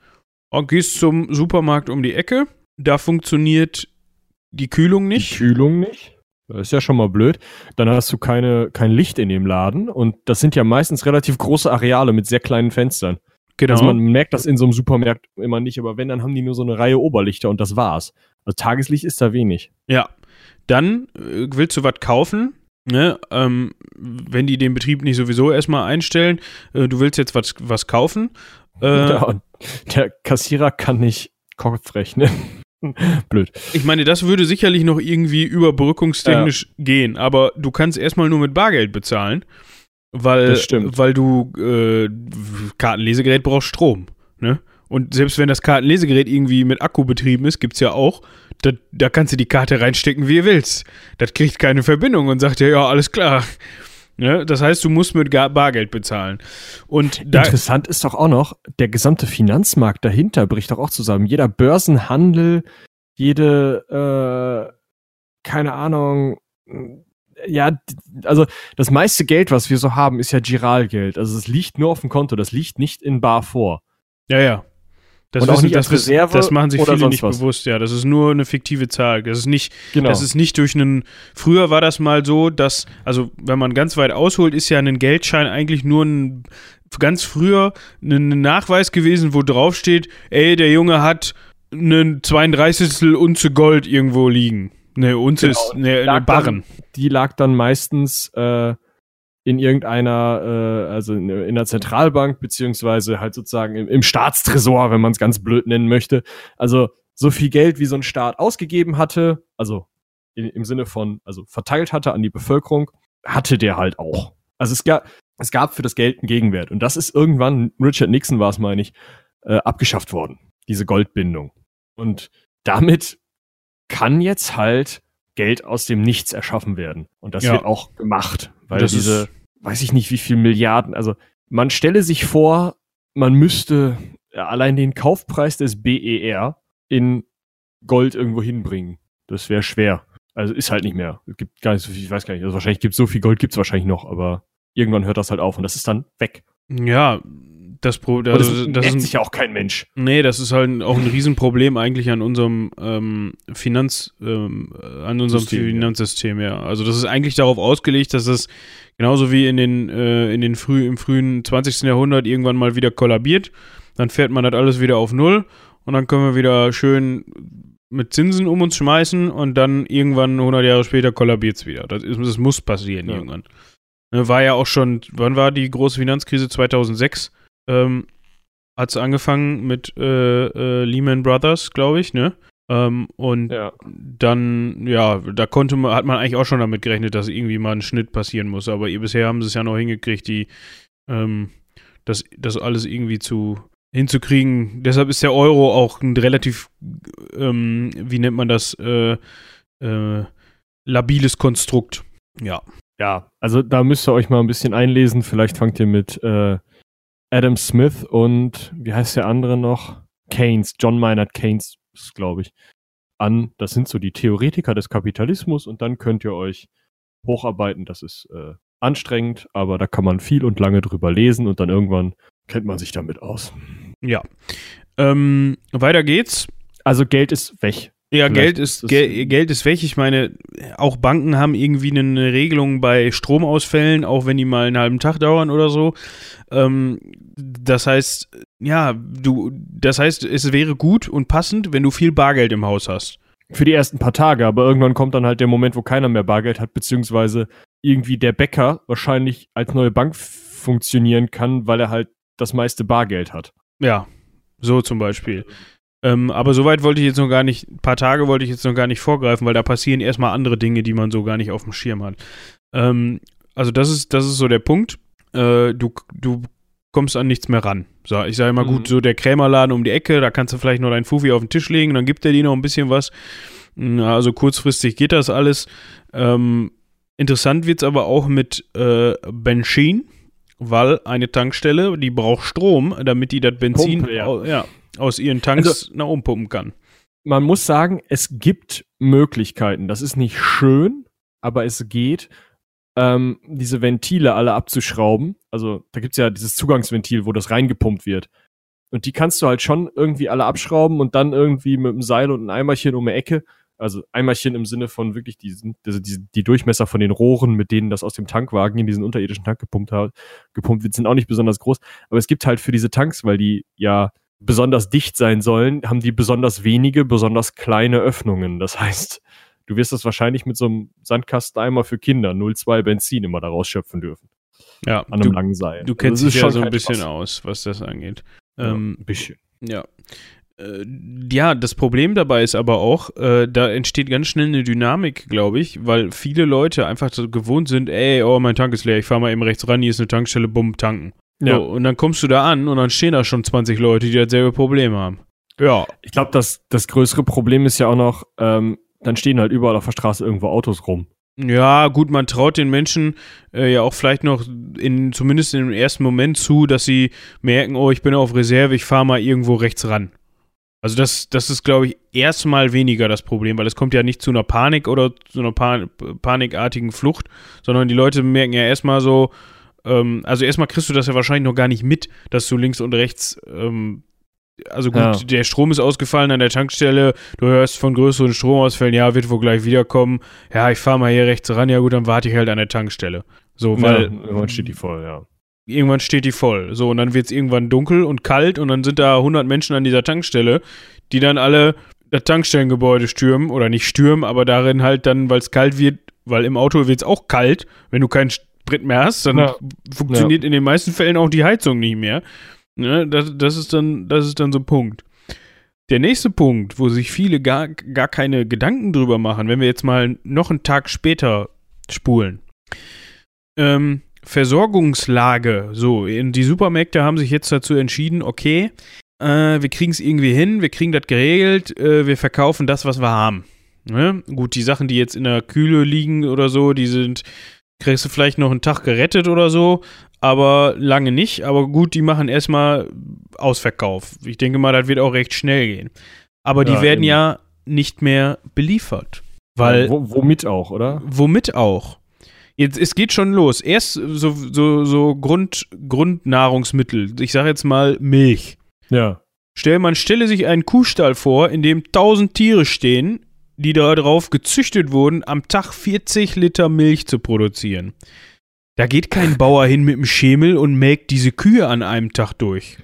Oh, gehst zum Supermarkt um die Ecke, da funktioniert die Kühlung Die nicht. Kühlung nicht. Das ist ja schon mal blöd. Dann hast du keine, kein Licht in dem Laden und das sind ja meistens relativ große Areale mit sehr kleinen Fenstern. Genau. Also man merkt das in so einem Supermarkt immer nicht, aber wenn, dann haben die nur so eine Reihe Oberlichter und das war's. Also Tageslicht ist da wenig. Ja. Dann äh, willst du was kaufen, ne? Ähm, wenn die den Betrieb nicht sowieso erstmal einstellen, äh, du willst jetzt was, was kaufen. Äh, Ja, der Kassierer kann nicht Kopf rechnen. Blöd. Ich meine, das würde sicherlich noch irgendwie überbrückungstechnisch gehen, aber du kannst erstmal nur mit Bargeld bezahlen, weil, weil du äh, Kartenlesegerät brauchst Strom. Ne? Und selbst wenn das Kartenlesegerät irgendwie mit Akku betrieben ist, gibt's ja auch, da, da kannst du die Karte reinstecken, wie ihr willst. Das kriegt keine Verbindung und sagt ja, ja, alles klar. Ne? Das heißt, du musst mit Bargeld bezahlen. Und da, Interessant ist doch auch noch, der gesamte Finanzmarkt dahinter bricht doch auch zusammen. Jeder Börsenhandel, jede, äh, keine Ahnung, ja, d- also das meiste Geld, was wir so haben, ist ja Giralgeld. Also es liegt nur auf dem Konto, das liegt nicht in bar vor. ja, ja. Das, Und auch nicht als Reserve das machen sich viele nicht was. bewusst, ja. Das ist nur eine fiktive Zahl. Das ist nicht, Genau. Das ist nicht durch einen. Früher war das mal so, dass, also wenn man ganz weit ausholt, ist ja ein Geldschein eigentlich nur ein ganz früher ein Nachweis gewesen, wo drauf steht, ey, der Junge hat einen 32. Unze Gold irgendwo liegen. Ne, Unze Genau. ist ne, Lag ne Barren. die lag dann meistens äh, in irgendeiner, äh, also in, in der Zentralbank, beziehungsweise halt sozusagen im, im Staatstresor, wenn man es ganz blöd nennen möchte. Also so viel Geld, wie so ein Staat ausgegeben hatte, also in, im Sinne von, also verteilt hatte an die Bevölkerung, hatte der halt auch. Also es gab, es gab für das Geld einen Gegenwert. Und das ist irgendwann, Richard Nixon war es, meine ich, äh, abgeschafft worden, diese Goldbindung. Und damit kann jetzt halt Geld aus dem Nichts erschaffen werden. Und das Ja. wird auch gemacht, weil Das diese, weiß ich nicht, wie viel Milliarden, also man stelle sich vor, man müsste allein den Kaufpreis des BER in Gold irgendwo hinbringen. Das wäre schwer. Also ist halt nicht mehr. Es gibt gar nicht so viel, ich weiß gar nicht. Also wahrscheinlich gibt so viel Gold gibt's wahrscheinlich noch, aber irgendwann hört das halt auf und das ist dann weg. Ja, das, Pro, das, das, das ist sich ja auch kein Mensch. Nee, das ist halt auch ein Riesenproblem eigentlich an unserem ähm, Finanz, ähm, äh, an unserem System, ja. Finanzsystem, ja. Also das ist eigentlich darauf ausgelegt, dass es genauso wie in den, äh, in den früh, im frühen 20. Jahrhundert irgendwann mal wieder kollabiert. Dann fährt man das alles wieder auf Null und dann können wir wieder schön mit Zinsen um uns schmeißen und dann irgendwann 100 Jahre später kollabiert es wieder. Das, ist, das muss passieren Ja. irgendwann. Ne, War ja auch schon, wann war die große Finanzkrise? 2006 ähm, hat es angefangen mit äh, äh, Lehman Brothers, glaube ich, ne? Ähm, und Ja. dann, ja, da konnte man, hat man eigentlich auch schon damit gerechnet, dass irgendwie mal ein Schnitt passieren muss. Aber ihr- bisher haben sie es ja noch hingekriegt, die, ähm, das, das alles irgendwie zu hinzukriegen. Deshalb ist der Euro auch ein relativ, ähm, wie nennt man das, äh, äh, labiles Konstrukt. Ja. Ja, also da müsst ihr euch mal ein bisschen einlesen. Vielleicht fangt ihr mit äh, Adam Smith und wie heißt der andere noch? Keynes, John Maynard Keynes, glaube ich, an. Das sind so die Theoretiker des Kapitalismus und dann könnt ihr euch hocharbeiten. Das ist äh, anstrengend, aber da kann man viel und lange drüber lesen und dann irgendwann kennt man sich damit aus. Ja. Ähm, weiter geht's. Also Geld ist weg. Ja, Vielleicht Geld ist, ist Gel Geld ist weg. Ich meine, auch Banken haben irgendwie eine Regelung bei Stromausfällen, auch wenn die mal einen halben Tag dauern oder so. Ähm, das heißt, ja, du, das heißt, es wäre gut und passend, wenn du viel Bargeld im Haus hast. Für die ersten paar Tage, aber irgendwann kommt dann halt der Moment, wo keiner mehr Bargeld hat, beziehungsweise irgendwie der Bäcker wahrscheinlich als neue Bank funktionieren kann, weil er halt das meiste Bargeld hat. Ja, so zum Beispiel. Ähm, aber soweit wollte ich jetzt noch gar nicht, ein paar Tage wollte ich jetzt noch gar nicht vorgreifen, weil da passieren erstmal andere Dinge, die man so gar nicht auf dem Schirm hat. Ähm, also das ist, das ist so der Punkt. Äh, du, du kommst an nichts mehr ran. So, ich sage immer, Mhm. gut, so der Krämerladen um die Ecke, da kannst du vielleicht noch dein Fufi auf den Tisch legen, dann gibt er dir noch ein bisschen was. Also kurzfristig geht das alles. Ähm, interessant wird es aber auch mit äh, Benzin, weil eine Tankstelle, die braucht Strom, damit die das Benzin Pumpe, ja. ja, aus ihren Tanks nach oben pumpen kann. Man muss sagen, es gibt Möglichkeiten. Das ist nicht schön, aber es geht, ähm, diese Ventile alle abzuschrauben. Also da gibt's ja dieses Zugangsventil, wo das reingepumpt wird. Und die kannst du halt schon irgendwie alle abschrauben und dann irgendwie mit einem Seil und einem Eimerchen um die Ecke. Also Eimerchen im Sinne von wirklich diesen, also die, die Durchmesser von den Rohren, mit denen das aus dem Tankwagen in diesen unterirdischen Tank gepumpt, hat, gepumpt wird, sind auch nicht besonders groß. Aber es gibt halt für diese Tanks, weil die ja besonders dicht sein sollen, haben die besonders wenige, besonders kleine Öffnungen. Das heißt, du wirst das wahrscheinlich mit so einem Sandkasteneimer für Kinder 0,2 Benzin immer da rausschöpfen dürfen. Ja, An einem du, langen Seil. du kennst Also dich ja schon so ein bisschen Spaß. aus, was das angeht. Ja, Ähm, ein bisschen. Ja. Äh, ja, das Problem dabei ist aber auch, äh, da entsteht ganz schnell eine Dynamik, glaube ich, weil viele Leute einfach so gewohnt sind, ey, oh, mein Tank ist leer, ich fahre mal eben rechts ran, hier ist eine Tankstelle, bumm, tanken. Ja. So, und dann kommst du da an und dann stehen da schon 20 Leute, die dasselbe Problem haben. Ja, Ich glaube, das, das größere Problem ist ja auch noch, ähm, dann stehen halt überall auf der Straße irgendwo Autos rum. Ja, gut, man traut den Menschen äh, ja auch vielleicht noch in, zumindest in dem ersten Moment zu, dass sie merken, oh, ich bin auf Reserve, ich fahre mal irgendwo rechts ran. Also das, das ist, glaube ich, erstmal weniger das Problem, weil es kommt ja nicht zu einer Panik oder zu einer pa panikartigen Flucht, sondern die Leute merken ja erstmal so, ähm, also erstmal kriegst du das ja wahrscheinlich noch gar nicht mit, dass du links und rechts, ähm, also gut, Ja. der Strom ist ausgefallen an der Tankstelle, du hörst von größeren Stromausfällen, ja, wird wohl gleich wiederkommen, ja, ich fahre mal hier rechts ran, ja gut, dann warte ich halt an der Tankstelle. So, weil ja, irgendwann steht die voll, ja. irgendwann steht die voll. So, und dann wird es irgendwann dunkel und kalt und dann sind da 100 Menschen an dieser Tankstelle, die dann alle das Tankstellengebäude stürmen oder nicht stürmen, aber darin halt dann, weil es kalt wird, weil im Auto wird es auch kalt, wenn du keinen Sprit mehr hast, dann Ja. funktioniert in den meisten Fällen auch die Heizung nicht mehr. Ne, das, das, ist dann, das ist dann so ein Punkt. Der nächste Punkt, wo sich viele gar, gar keine Gedanken drüber machen, wenn wir jetzt mal noch einen Tag später spulen. Ähm, Versorgungslage. So, in die Supermärkte haben sich jetzt dazu entschieden, okay, äh, wir kriegen es irgendwie hin, wir kriegen das geregelt, äh, wir verkaufen das, was wir haben. Ne? Gut, die Sachen, die jetzt in der Kühle liegen oder so, die sind, kriegst du vielleicht noch einen Tag gerettet oder so, aber lange nicht. Aber gut, die machen erstmal Ausverkauf. Ich denke mal, das wird auch recht schnell gehen. Aber die Ja, werden eben. ja nicht mehr beliefert. Weil Wo, womit auch, oder? Womit auch? Jetzt, es geht schon los. Erst so, so, so Grund, Grundnahrungsmittel. Ich sage jetzt mal Milch. Ja. Stell, man stelle sich einen Kuhstall vor, in dem tausend Tiere stehen, die darauf gezüchtet wurden, am Tag 40 Liter Milch zu produzieren. Da geht kein Bauer hin mit dem Schemel und melkt diese Kühe an einem Tag durch.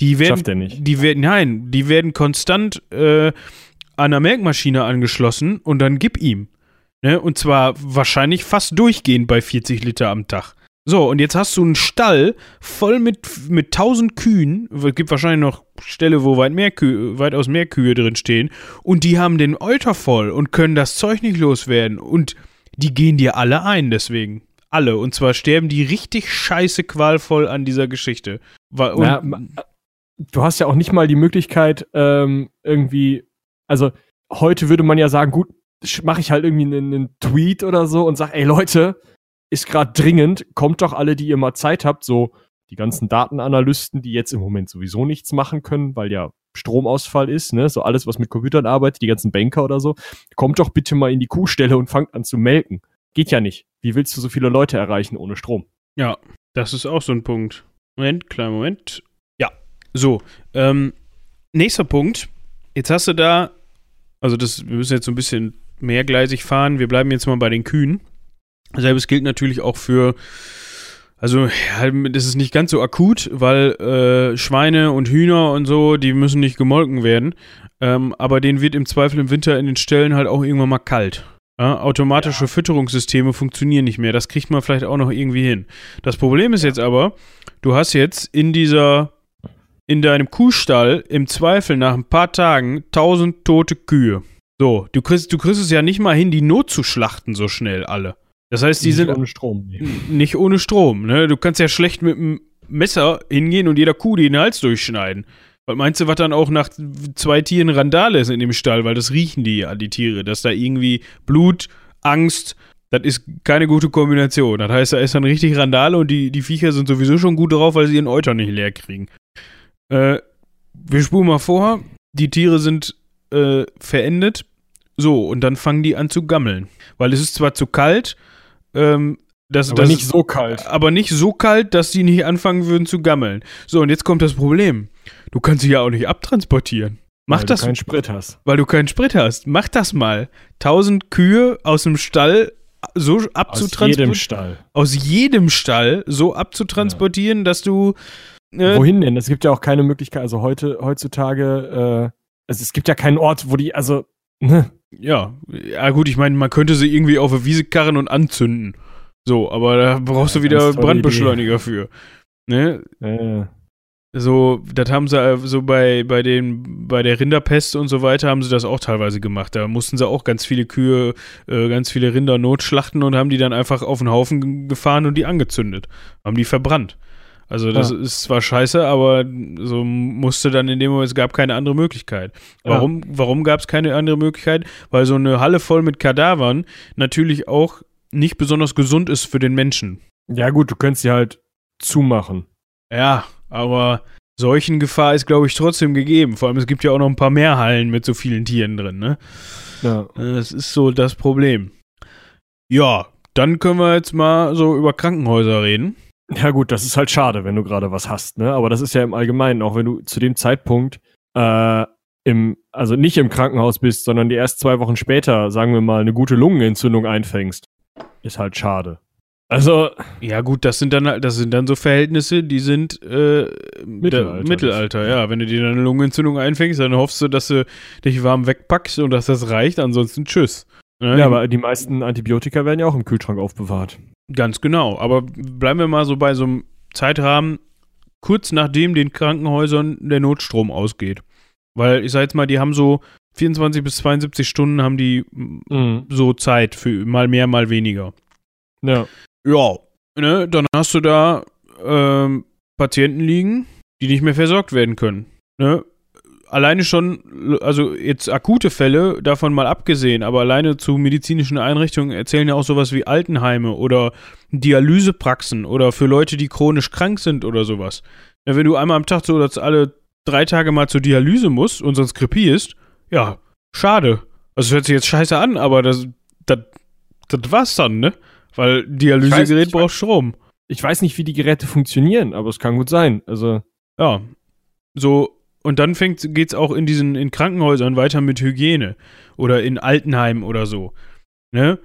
Die werden, Schafft er nicht. die werden, nein, die werden konstant äh, an der Melkmaschine angeschlossen und dann gib ihm. Ne? Und zwar wahrscheinlich fast durchgehend bei 40 Liter am Tag. So, und jetzt hast du einen Stall voll mit, mit 1000 Kühen. Es gibt wahrscheinlich noch Ställe, wo weit mehr Kühe, weitaus mehr Kühe drin stehen. Und die haben den Euter voll und können das Zeug nicht loswerden. Und die gehen dir alle ein, deswegen. Alle. Und zwar sterben die richtig scheiße qualvoll an dieser Geschichte. Und, ma- du hast ja auch nicht mal die Möglichkeit, ähm, irgendwie, also heute würde man ja sagen, gut, mache ich halt irgendwie einen, einen Tweet oder so und sag, ey Leute, ist gerade dringend, kommt doch alle, die ihr mal Zeit habt, so die ganzen Datenanalysten, die jetzt im Moment sowieso nichts machen können, weil ja Stromausfall ist, ne, so alles, was mit Computern arbeitet, die ganzen Banker oder so, kommt doch bitte mal in die Kuhstelle und fangt an zu melken. Geht ja nicht. Wie willst du so viele Leute erreichen ohne Strom? Ja, das ist auch so ein Punkt. Moment, kleinen Moment. Ja, so. Ähm, nächster Punkt. Jetzt hast du da, also das, wir müssen jetzt so ein bisschen mehrgleisig fahren. Wir bleiben jetzt mal bei den Kühen. Selbes gilt natürlich auch für, also ja, das ist nicht ganz so akut, weil äh, Schweine und Hühner und so, die müssen nicht gemolken werden. Ähm, aber denen wird im Zweifel im Winter in den Ställen halt auch irgendwann mal kalt. Ja, automatische Fütterungssysteme funktionieren nicht mehr. Das kriegt man vielleicht auch noch irgendwie hin. Das Problem ist jetzt aber, du hast jetzt in dieser, in deinem Kuhstall im Zweifel nach ein paar Tagen tausend tote Kühe. So, du kriegst, du kriegst es ja nicht mal hin, die notzuschlachten so schnell alle. Das heißt, die sind ohne Strom. Nicht ohne Strom, ne? Du kannst ja schlecht mit einem Messer hingehen und jeder Kuh den Hals durchschneiden. Was meinst du, was dann auch nach zwei Tieren Randale ist in dem Stall? Weil das riechen die ja, die Tiere. Dass da irgendwie Blut, Angst, das ist keine gute Kombination. Das heißt, da ist dann richtig Randale und die, die Viecher sind sowieso schon gut drauf, weil sie ihren Euter nicht leer kriegen. Äh, wir spulen mal vor, die Tiere sind äh, verendet. So, und dann fangen die an zu gammeln. Weil es ist zwar zu kalt, ähm, das, Aber das nicht so kalt. aber nicht so kalt, dass die nicht anfangen würden zu gammeln. So, und jetzt kommt das Problem. Du kannst sie ja auch nicht abtransportieren. Mach weil das, du keinen Sprit hast. weil du keinen Sprit hast. Mach das mal. Tausend Kühe aus dem Stall so Aus jedem abzutransportieren. Stall. Aus jedem Stall so abzutransportieren, dass du. Äh, Wohin denn? Es gibt ja auch keine Möglichkeit, also heute, heutzutage, äh, also es gibt ja keinen Ort, wo die, also, ne? ja, ja, gut, ich meine, man könnte sie irgendwie auf eine Wiese karren und anzünden. So, aber da brauchst Ja, du wieder Brandbeschleuniger für. Ne? Äh, So, das haben sie äh, so bei, bei den, bei der Rinderpest und so weiter haben sie das auch teilweise gemacht. Da mussten sie auch ganz viele Kühe, äh, ganz viele Rinder notschlachten und haben die dann einfach auf den Haufen gefahren und die angezündet. Haben die verbrannt. Also das Ja. ist zwar scheiße, aber so musste dann in dem Moment, es gab keine andere Möglichkeit. Warum, warum gab es keine andere Möglichkeit? Weil so eine Halle voll mit Kadavern natürlich auch nicht besonders gesund ist für den Menschen. ja gut, du könntest sie halt zumachen. Ja, aber Seuchengefahr ist, glaube ich, trotzdem gegeben. Vor allem, es gibt ja auch noch ein paar mehr Hallen mit so vielen Tieren drin, ne? Ja. Das ist so das Problem. Ja, dann können wir jetzt mal so über Krankenhäuser reden. Ja gut, das ist halt schade, wenn du gerade was hast, ne? Aber das ist ja im Allgemeinen, auch wenn du zu dem Zeitpunkt äh, im, also nicht im Krankenhaus bist, sondern die erst zwei Wochen später, sagen wir mal, eine gute Lungenentzündung einfängst, ist halt schade. Also, Ja, gut, das sind dann halt- das sind dann so Verhältnisse, die sind äh, Mittelalter. Mittelalter, ja. Wenn du dir dann eine Lungenentzündung einfängst, dann hoffst du, dass du dich warm wegpackst und dass das reicht, ansonsten tschüss. Ne? ja, aber die meisten Antibiotika werden ja auch im Kühlschrank aufbewahrt. Ganz genau. Aber bleiben wir mal so bei so einem Zeitrahmen, kurz nachdem den Krankenhäusern der Notstrom ausgeht. Weil ich sag jetzt mal, die haben so 24 bis 72 Stunden haben die Mhm. so Zeit für mal mehr, mal weniger. Ja. Ja, ne, dann hast du da ähm, Patienten liegen, die nicht mehr versorgt werden können. Ne? Alleine schon, also jetzt akute Fälle, davon mal abgesehen, aber alleine zu medizinischen Einrichtungen erzählen ja auch sowas wie Altenheime oder Dialysepraxen oder für Leute, die chronisch krank sind oder sowas. Ja, wenn du einmal am Tag so oder alle drei Tage mal zur Dialyse musst und sonst krepierst, ja, schade. Also hört sich jetzt scheiße an, aber das, das, das war's dann, ne? Weil Dialysegerät weiß- braucht Strom. Ich weiß nicht, wie die Geräte funktionieren, aber es kann gut sein. Also, Ja. So, und dann fängt, geht's auch in diesen, in Krankenhäusern weiter mit Hygiene. Oder in Altenheimen oder so. Ne?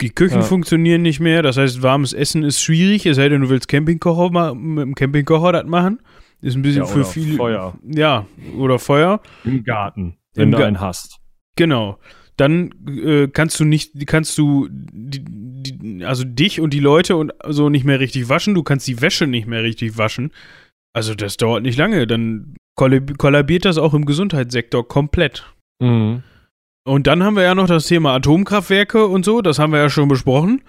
Die Küchen Ja. funktionieren nicht mehr, das heißt, warmes Essen ist schwierig, es sei denn, du willst Campingkocher ma mit dem Campingkocher das machen. Ist ein bisschen Ja, für viele. Feuer. Ja, oder Feuer. im Garten, wenn Im du Ga- einen hast. Genau. Dann äh, kannst du nicht, kannst du die, die, also dich und die Leute und so nicht mehr richtig waschen. Du kannst die Wäsche nicht mehr richtig waschen. Also das dauert nicht lange. Dann kollabiert das auch im Gesundheitssektor komplett. Mhm. Und dann haben wir ja noch das Thema Atomkraftwerke und so. Das haben wir ja schon besprochen.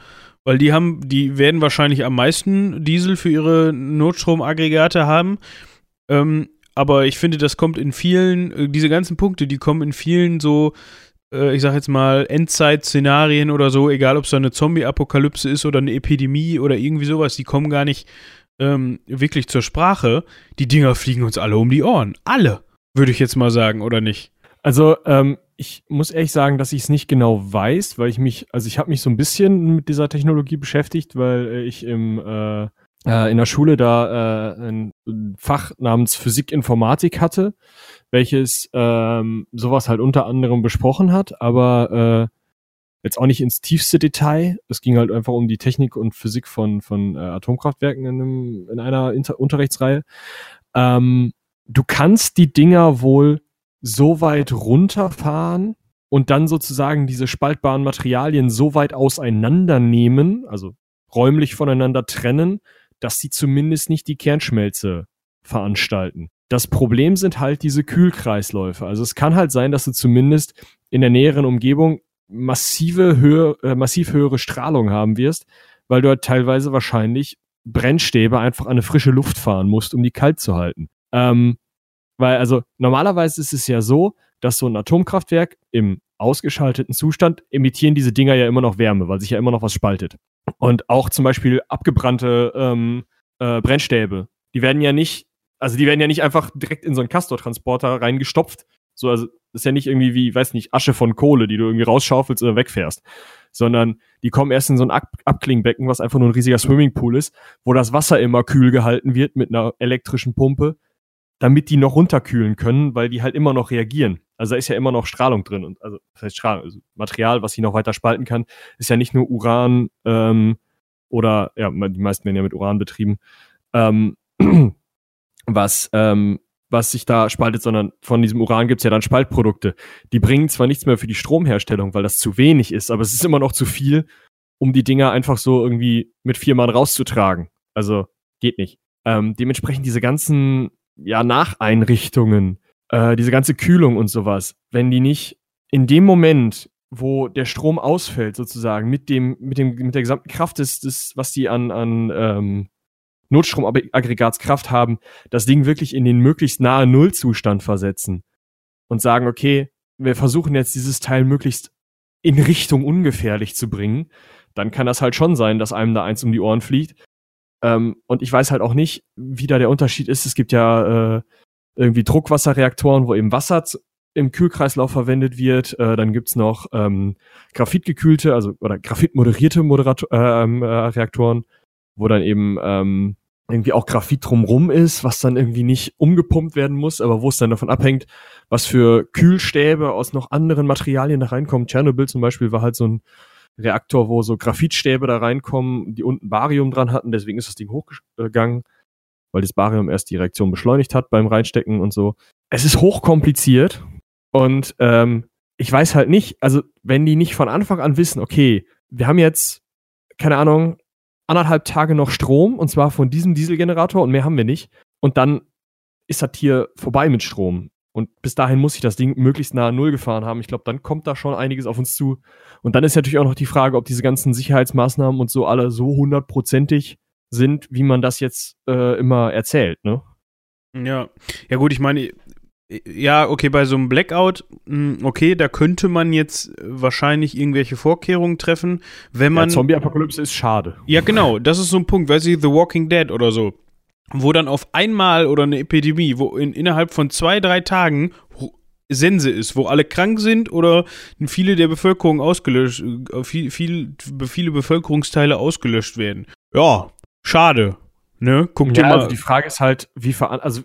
Weil die haben, die werden wahrscheinlich am meisten Diesel für ihre Notstromaggregate haben. Ähm, aber ich finde, das kommt in vielen, äh, diese ganzen Punkte, die kommen in vielen so, äh, ich sag jetzt mal, Endzeit-Szenarien oder so, egal ob es da eine Zombie-Apokalypse ist oder eine Epidemie oder irgendwie sowas, die kommen gar nicht ähm, wirklich zur Sprache. Die Dinger fliegen uns alle um die Ohren. Alle, würde ich jetzt mal sagen, oder nicht? Also, ähm, ich muss ehrlich sagen, dass ich es nicht genau weiß, weil ich mich, also ich habe mich so ein bisschen mit dieser Technologie beschäftigt, weil äh, ich im äh, äh, in der Schule da äh, ein Fach namens Physik Informatik hatte, welches ähm, sowas halt unter anderem besprochen hat, aber äh, jetzt auch nicht ins tiefste Detail. Es ging halt einfach um die Technik und Physik von, von äh, Atomkraftwerken in, einem, in einer Inter Unterrichtsreihe. Ähm, du kannst die Dinger wohl so weit runterfahren und dann sozusagen diese spaltbaren Materialien so weit auseinandernehmen, also räumlich voneinander trennen, dass sie zumindest nicht die Kernschmelze veranstalten. Das Problem sind halt diese Kühlkreisläufe. Also es kann halt sein, dass du zumindest in der näheren Umgebung massive Höhe, äh, massiv höhere Strahlung haben wirst, weil du halt teilweise wahrscheinlich Brennstäbe einfach an eine frische Luft fahren musst, um die kalt zu halten. Ähm, weil also normalerweise ist es ja so, dass so ein Atomkraftwerk im ausgeschalteten Zustand emittieren diese Dinger ja immer noch Wärme, weil sich ja immer noch was spaltet. Und auch zum Beispiel abgebrannte ähm, äh, Brennstäbe, die werden ja nicht, also die werden ja nicht einfach direkt in so einen Castor-Transporter reingestopft. So, also ist ja nicht irgendwie wie, weiß nicht, Asche von Kohle, die du irgendwie rausschaufelst oder wegfährst. Sondern die kommen erst in so ein Ab Abklingbecken, was einfach nur ein riesiger Swimmingpool ist, wo das Wasser immer kühl gehalten wird mit einer elektrischen Pumpe, damit die noch runterkühlen können, weil die halt immer noch reagieren. Also da ist ja immer noch Strahlung drin und also das heißt Strahlung, also Material, was sich noch weiter spalten kann, ist ja nicht nur Uran ähm, oder ja, die meisten werden ja mit Uran betrieben, ähm, was ähm, was sich da spaltet, sondern von diesem Uran gibt's ja dann Spaltprodukte. Die bringen zwar nichts mehr für die Stromherstellung, weil das zu wenig ist, aber es ist immer noch zu viel, um die Dinger einfach so irgendwie mit vier Mann rauszutragen. Also geht nicht. Ähm, dementsprechend diese ganzen ja, Nacheinrichtungen, äh, diese ganze Kühlung und sowas, wenn die nicht in dem Moment, wo der Strom ausfällt, sozusagen, mit dem, mit dem, mit der gesamten Kraft des, des was die an, an ähm, Notstromaggregatskraft haben, das Ding wirklich in den möglichst nahe Nullzustand versetzen und sagen, okay, wir versuchen jetzt dieses Teil möglichst in Richtung ungefährlich zu bringen, dann kann das halt schon sein, dass einem da eins um die Ohren fliegt. Ähm, und ich weiß halt auch nicht, wie da der Unterschied ist. Es gibt ja äh, irgendwie Druckwasserreaktoren, wo eben Wasser im Kühlkreislauf verwendet wird. Äh, dann gibt's noch ähm, graphitgekühlte, also oder graphitmoderierte Moderator, äh, ähm, äh, Reaktoren, wo dann eben ähm, irgendwie auch Graphit drumrum ist, was dann irgendwie nicht umgepumpt werden muss, aber wo es dann davon abhängt, was für Kühlstäbe aus noch anderen Materialien da reinkommen. Tschernobyl zum Beispiel war halt so ein Reaktor, wo so Graphitstäbe da reinkommen, die unten Barium dran hatten, deswegen ist das Ding hochgegangen weil das Barium erst die Reaktion beschleunigt hat beim Reinstecken und so. Es ist hochkompliziert und ähm, ich weiß halt nicht, also wenn die nicht von Anfang an wissen, okay, wir haben jetzt, keine Ahnung, anderthalb Tage noch Strom und zwar von diesem Dieselgenerator und mehr haben wir nicht und dann ist das hier vorbei mit Strom. Und bis dahin muss ich das Ding möglichst nah an Null gefahren haben. Ich glaube, dann kommt da schon einiges auf uns zu. Und dann ist natürlich auch noch die Frage, ob diese ganzen Sicherheitsmaßnahmen und so alle so hundertprozentig sind, wie man das jetzt äh, immer erzählt, ne? Ja, ja gut, ich meine, ja, okay, bei so einem Blackout, hm, okay, da könnte man jetzt wahrscheinlich irgendwelche Vorkehrungen treffen, wenn man. Ja, Zombie-Apokalypse ist schade. Ja, genau, das ist so ein Punkt, weiß ich, The Walking Dead oder so. Wo dann auf einmal oder eine Epidemie, wo in, innerhalb von zwei, drei Tagen Sense ist, wo alle krank sind oder viele der Bevölkerung ausgelöscht, äh, viel, viel, viele Bevölkerungsteile ausgelöscht werden. Ja, Schade. Ne? Guck ja, dir mal. Also die Frage ist halt, wie also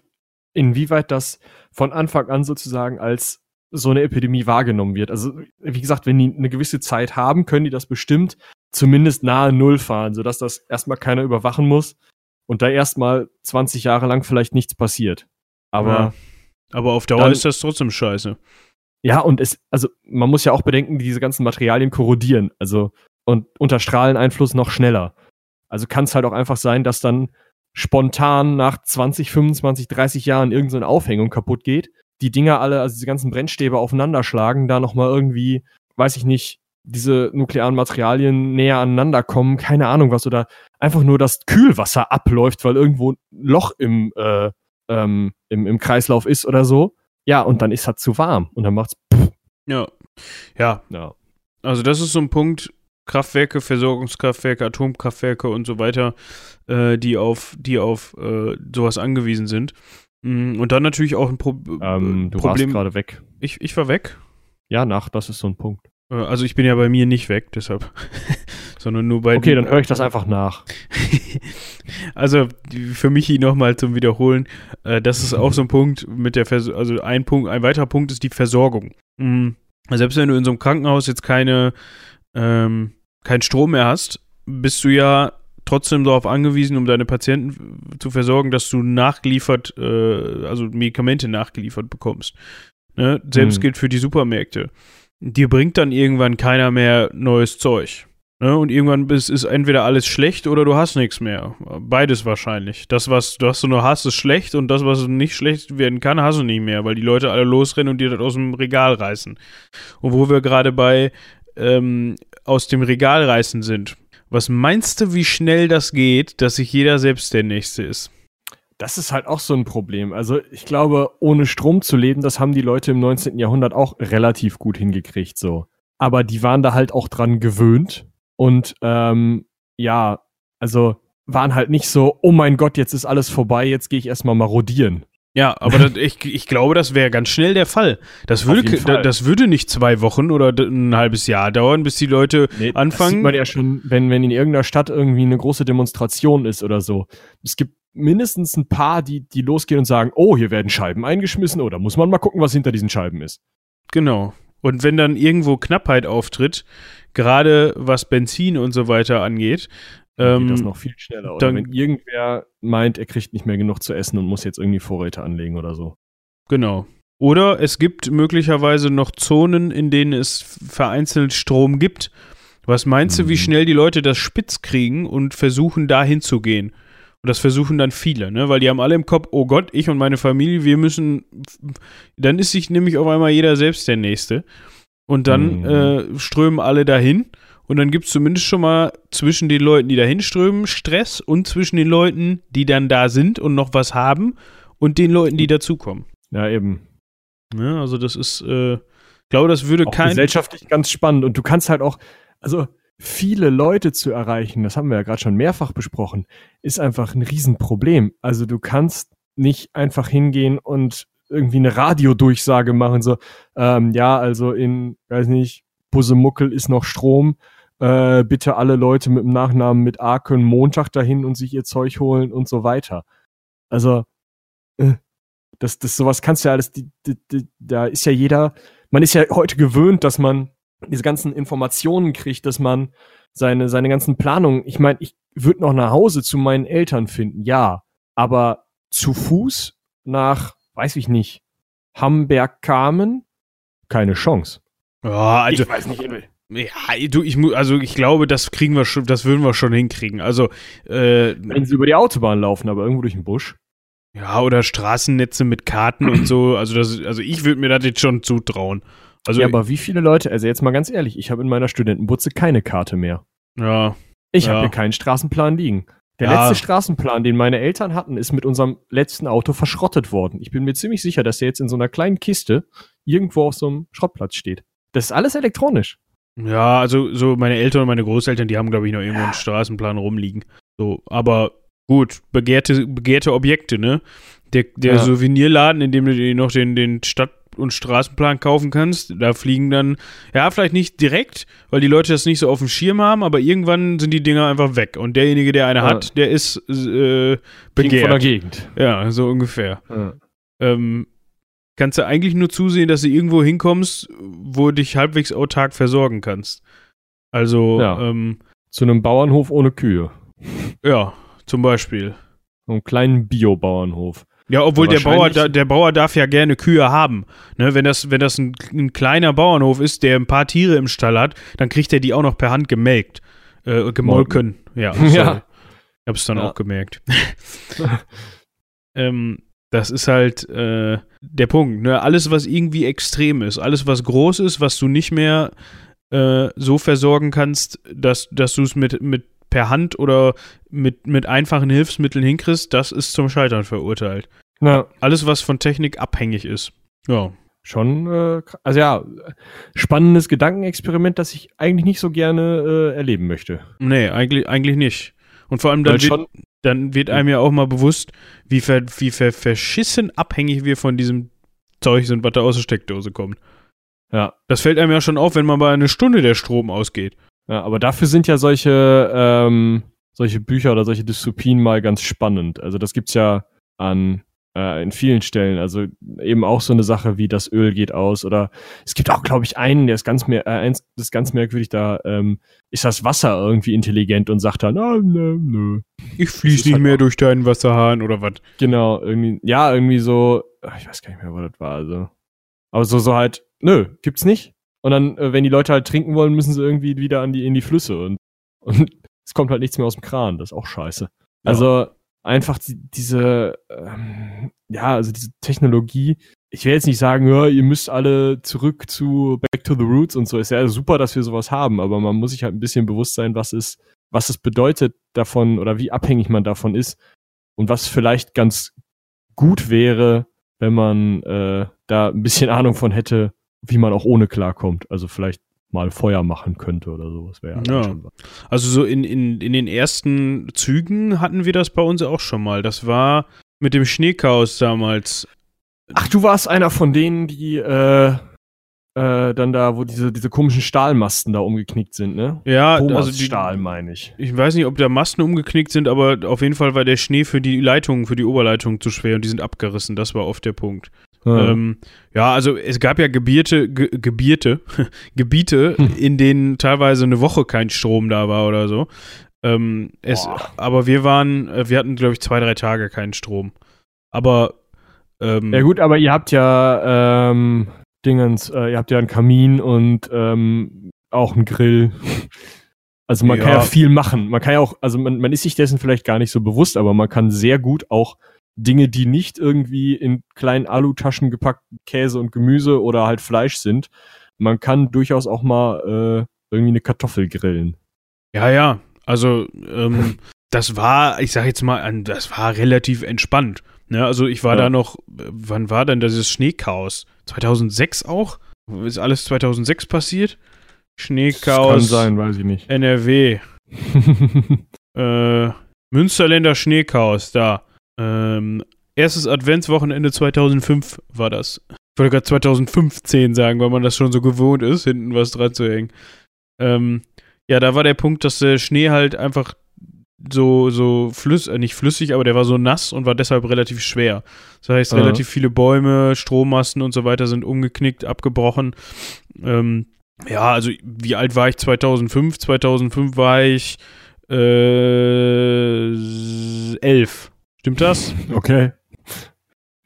inwieweit das von Anfang an sozusagen als so eine Epidemie wahrgenommen wird. Also, wie gesagt, wenn die eine gewisse Zeit haben, können die das bestimmt zumindest nahe Null fahren, sodass das erstmal keiner überwachen muss und da erstmal 20 Jahre lang vielleicht nichts passiert. Aber. Ja. Aber auf Dauer dann, ist das trotzdem scheiße. Ja, und es, also man muss ja auch bedenken, diese ganzen Materialien korrodieren, also und unter Strahleneinfluss noch schneller. Also kann es halt auch einfach sein, dass dann spontan nach 20, 25, 30 Jahren irgendeine Aufhängung kaputt geht. Die Dinger alle, also diese ganzen Brennstäbe aufeinander schlagen, da nochmal irgendwie, weiß ich nicht, diese nuklearen Materialien näher aneinander kommen, keine Ahnung was, oder einfach nur das Kühlwasser abläuft, weil irgendwo ein Loch im, äh, ähm, im, im Kreislauf ist oder so. Ja, und dann ist halt zu warm und dann macht's. Ja. Ja. Ja. Also das ist so ein Punkt, Kraftwerke, Versorgungskraftwerke, Atomkraftwerke und so weiter, äh, die auf, die auf äh, sowas angewiesen sind. Mm, Und dann natürlich auch ein Pro Ähm, du Problem. warst gerade weg. ich, ich war weg. Ja, nach, das ist so ein Punkt. Äh, Also ich bin ja bei mir nicht weg, deshalb. Sondern nur bei Okay, dann höre ich das einfach nach. also für Michi nochmal zum Wiederholen, äh, das ist auch so ein Punkt mit der Vers also ein Punkt, ein weiterer Punkt ist die Versorgung. Mhm. Selbst wenn du in so einem Krankenhaus jetzt keine ähm, keinen Strom mehr hast, bist du ja trotzdem darauf angewiesen, um deine Patienten zu versorgen, dass du nachgeliefert, äh, also Medikamente nachgeliefert bekommst. Ne? Selbst Mhm. gilt für die Supermärkte. Dir bringt dann irgendwann keiner mehr neues Zeug. Ne? Und irgendwann ist, ist entweder alles schlecht oder du hast nichts mehr. Beides wahrscheinlich. Das, was, was du noch hast, ist schlecht und das, was nicht schlecht werden kann, hast du nicht mehr, weil die Leute alle losrennen und dir das aus dem Regal reißen. Und wo wir gerade bei ähm, aus dem Regal reißen sind. Was meinst du, wie schnell das geht, dass sich jeder selbst der Nächste ist? Das ist halt auch so ein Problem. Also ich glaube, ohne Strom zu leben, das haben die Leute im 19. Jahrhundert auch relativ gut hingekriegt so. Aber die waren da halt auch dran gewöhnt und ähm, ja, also waren halt nicht so, oh mein Gott, jetzt ist alles vorbei, jetzt gehe ich erstmal marodieren. Ja, aber das, ich, ich glaube, das wäre ganz schnell der Fall. Das würde, Fall. da- das würde nicht zwei Wochen oder ein halbes Jahr dauern, bis die Leute Das sieht anfangen. man ja schon, wenn, wenn in irgendeiner Stadt irgendwie eine große Demonstration ist oder so. Es gibt mindestens ein paar, die, die losgehen und sagen, oh, hier werden Scheiben eingeschmissen, da muss man mal gucken, was hinter diesen Scheiben ist. Genau. Und wenn dann irgendwo Knappheit auftritt, gerade was Benzin und so weiter angeht, Dann ähm, das noch viel schneller. Oder dann- wenn irgendwer meint, er kriegt nicht mehr genug zu essen und muss jetzt irgendwie Vorräte anlegen oder so. Genau. Oder es gibt möglicherweise noch Zonen, in denen es vereinzelt Strom gibt. Was meinst du, wie Mhm. schnell die Leute das spitz kriegen und versuchen, da hinzugehen? Und das versuchen dann viele, ne? Weil die haben alle im Kopf, oh Gott, ich und meine Familie, wir müssen. Dann ist sich nämlich auf einmal jeder selbst der Nächste. Und dann Mhm. äh, strömen alle dahin. Und dann gibt es zumindest schon mal zwischen den Leuten, die dahin strömen, Stress und zwischen den Leuten, die dann da sind und noch was haben und den Leuten, die dazukommen. Ja, eben. Ne? Also das ist, äh, ich glaube, das würde Auch kein. gesellschaftlich ganz spannend. Und du kannst halt auch, also viele Leute zu erreichen, das haben wir ja gerade schon mehrfach besprochen, ist einfach ein Riesenproblem. Also du kannst nicht einfach hingehen und irgendwie eine Radiodurchsage machen, so, ähm, ja, also in, weiß nicht, Busemuckel ist noch Strom, äh, bitte alle Leute mit dem Nachnamen mit A können Montag dahin und sich ihr Zeug holen und so weiter. Also, äh, das, das sowas kannst du ja alles, die, die, die, da ist ja jeder, man ist ja heute gewöhnt, dass man diese ganzen Informationen kriegt, dass man seine, seine ganzen Planungen, ich meine, ich würde noch nach Hause zu meinen Eltern finden, ja, aber zu Fuß nach, weiß ich nicht, Hamberg-Kamen, keine Chance. Ja, also, ich weiß nicht, in- ja, du, ich mu- also ich glaube, das kriegen wir schon, das würden wir schon hinkriegen. Also, äh, wenn sie über die Autobahn laufen, aber irgendwo durch den Busch. ja, oder Straßennetze mit Karten und so. Also, das, also ich würde mir das jetzt schon zutrauen. Also, ja, aber wie viele Leute, also jetzt mal ganz ehrlich, ich habe in meiner Studentenbutze keine Karte mehr. ja, Ich Ja. habe hier keinen Straßenplan liegen. Der Ja. letzte Straßenplan, den meine Eltern hatten, ist mit unserem letzten Auto verschrottet worden. Ich bin mir ziemlich sicher, dass der jetzt in so einer kleinen Kiste irgendwo auf so einem Schrottplatz steht. Das ist alles elektronisch. ja, also so meine Eltern und meine Großeltern, die haben, glaube ich, noch irgendwo einen Straßenplan rumliegen. So, aber gut, begehrte, begehrte Objekte, ne? Der, der Ja. Souvenirladen, in dem du dir noch den, den Stadt- und Straßenplan kaufen kannst, da fliegen dann, ja, vielleicht nicht direkt, weil die Leute das nicht so auf dem Schirm haben, aber irgendwann sind die Dinger einfach weg. Und derjenige, der eine Ja. hat, der ist äh, Ging von der begehrt. Gegend. Ja, so ungefähr. Ja. Ähm, kannst du eigentlich nur zusehen, dass du irgendwo hinkommst, wo du dich halbwegs autark versorgen kannst. Also, Ja. ähm, Zu einem Bauernhof ohne Kühe. ja, zum Beispiel. So einem kleinen Biobauernhof. Ja, obwohl der Bauer, der Bauer darf ja gerne Kühe haben. Ne, wenn das, wenn das ein, ein kleiner Bauernhof ist, der ein paar Tiere im Stall hat, dann kriegt er die auch noch per Hand gemelkt. Äh, gemolken. Ja, sorry. Ja. Ich hab's dann Ja. auch gemerkt. ähm, das ist halt äh, der Punkt. Ne? Alles, was irgendwie extrem ist, alles, was groß ist, was du nicht mehr äh, so versorgen kannst, dass, dass du es mit, mit per Hand oder mit, mit einfachen Hilfsmitteln hinkriegst, das ist zum Scheitern verurteilt. Na, Alles, was von Technik abhängig ist. Ja. schon, äh, also ja, spannendes Gedankenexperiment, das ich eigentlich nicht so gerne äh, erleben möchte. Nee, eigentlich, eigentlich nicht. Und vor allem dann Weil wird, schon, dann wird einem ja auch mal bewusst, wie, ver, wie ver, verschissen abhängig wir von diesem Zeug sind, was da aus der Steckdose kommt. ja, Das fällt einem ja schon auf, wenn mal bei einer Stunde der Strom ausgeht. ja, aber dafür sind ja solche, ähm, solche Bücher oder solche Dystopien mal ganz spannend. Also das gibt's ja an äh, in vielen Stellen. Also eben auch so eine Sache wie das Öl geht aus oder es gibt auch, glaube ich, einen, der ist ganz mer äh, eins, das ist ganz merkwürdig. Da ähm, ist das Wasser irgendwie intelligent und sagt dann, ah, nö, nö. Ich Das fließe nicht halt mehr auch- durch deinen Wasserhahn oder was. Genau, irgendwie, ja, irgendwie so, ich weiß gar nicht mehr, was das war. Also. Aber so, so halt, nö, gibt's nicht. Und dann, äh, wenn die Leute halt trinken wollen, müssen sie irgendwie wieder an die, in die Flüsse und, und es kommt halt nichts mehr aus dem Kran. Das ist auch scheiße. Also einfach die, diese, ähm, ja, also diese Technologie. Ich will jetzt nicht sagen, ja, ihr müsst alle zurück zu Back to the Roots und so. Ist ja super, dass wir sowas haben, aber man muss sich halt ein bisschen bewusst sein, was es, was es bedeutet davon oder wie abhängig man davon ist und was vielleicht ganz gut wäre, wenn man äh, da ein bisschen Ahnung von hätte, wie man auch ohne klarkommt. Also vielleicht mal Feuer machen könnte oder sowas wäre Ja. Also so in, in, in den ersten Zügen hatten wir das bei uns auch schon mal. Das war mit dem Schneechaos damals. Ach, du warst einer von denen, die äh, äh, dann da, wo diese, diese komischen Stahlmasten da umgeknickt sind, ne? Ja, Thomas also die, Stahl, meine ich. ich weiß nicht, ob da Masten umgeknickt sind, aber auf jeden Fall war der Schnee für die Leitung, für die Oberleitung zu schwer und die sind abgerissen. Das war oft der Punkt. Ja. Ähm, ja, also es gab ja Gebiete, Ge Gebiete, Gebiete, Hm. in denen teilweise eine Woche kein Strom da war oder so. Ähm, es, aber wir waren, äh, wir hatten, glaube ich, zwei, drei Tage keinen Strom. Aber ähm, ja gut, aber ihr habt ja ähm, Dingens, äh, ihr habt ja einen Kamin und ähm, auch einen Grill. Also man kann Ja. ja viel machen. Man kann ja auch, also man, man ist sich dessen vielleicht gar nicht so bewusst, aber man kann sehr gut auch Dinge, die nicht irgendwie in kleinen Alutaschen gepackt Käse und Gemüse oder halt Fleisch sind, man kann durchaus auch mal äh, irgendwie eine Kartoffel grillen. Ja, ja. Also, ähm, das war, ich sag jetzt mal, das war relativ entspannt. Ne? Also, ich war Ja. da noch, wann war denn dieses Schneechaos? 2006 auch? Ist alles 2006 passiert? Das Schneechaos. kann sein, weiß ich nicht. NRW. Äh, Münsterländer Schneechaos, da. Ähm, erstes Adventswochenende 2005 war das. Ich wollte gerade 2015 sagen, weil man das schon so gewohnt ist, hinten was dran zu hängen. Ähm, ja, da war der Punkt, dass der Schnee halt einfach so, so flüss, äh, nicht flüssig, aber der war so nass und war deshalb relativ schwer. Das heißt, Ja. relativ viele Bäume, Strommasten und so weiter sind umgeknickt, abgebrochen. Ähm, ja, also wie alt war ich 2005? 2005 war ich äh, elf. Stimmt das? okay.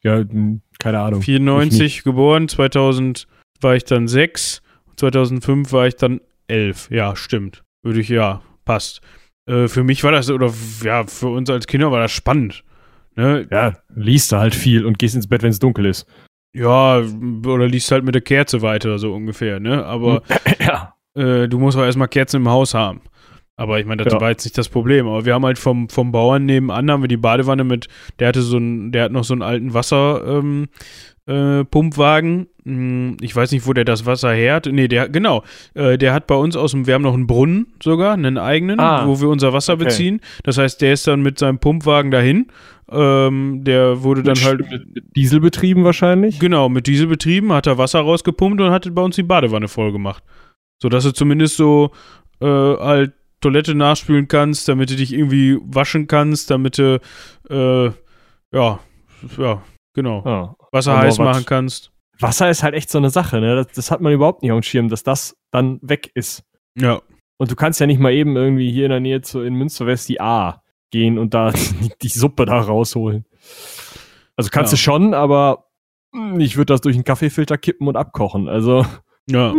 Ja, hm, keine Ahnung. 94 geboren, 2000 war ich dann sechs, 2005 war ich dann elf. Ja, stimmt. Würde ich, ja, passt. Äh, für mich war das, oder ja, für uns als Kinder war das spannend. Ne? Ja, liest du halt viel und gehst ins Bett, wenn es dunkel ist. Ja, oder liest halt mit der Kerze weiter, so ungefähr, ne? Aber ja. äh, du musst auch erstmal Kerzen im Haus haben. Aber ich meine, das Ja. war jetzt nicht das Problem. Aber wir haben halt vom, vom Bauern nebenan, haben wir die Badewanne mit, der hatte so einen, der hat noch so einen alten Wasserpumpwagen. Ähm, äh, Pumpwagen. Hm, Ich weiß nicht, wo der das Wasser her hat. Nee, der, genau. Äh, der hat bei uns aus dem, wir haben noch einen Brunnen sogar, einen eigenen, Ah, wo wir unser Wasser okay. beziehen. Das heißt, der ist dann mit seinem Pumpwagen dahin. Ähm, der wurde dann Mit- halt mit, Diesel betrieben wahrscheinlich. Genau, mit Diesel betrieben, hat er Wasser rausgepumpt und hat bei uns die Badewanne voll gemacht. So dass du zumindest so äh, halt Toilette nachspülen kannst, damit du dich irgendwie waschen kannst, damit du äh, ja, ja, genau, Ja. Wasser heiß machen kannst. Wasser ist halt echt so eine Sache, ne? Das, das hat man überhaupt nicht auf dem Schirm, dass das dann weg ist. Ja. Und du kannst ja nicht mal eben irgendwie hier in der Nähe zu in Münsterwest die A gehen und da die, die Suppe da rausholen. Also kannst ja. du schon, aber hm, ich würde das durch einen Kaffeefilter kippen und abkochen. Also. Ja.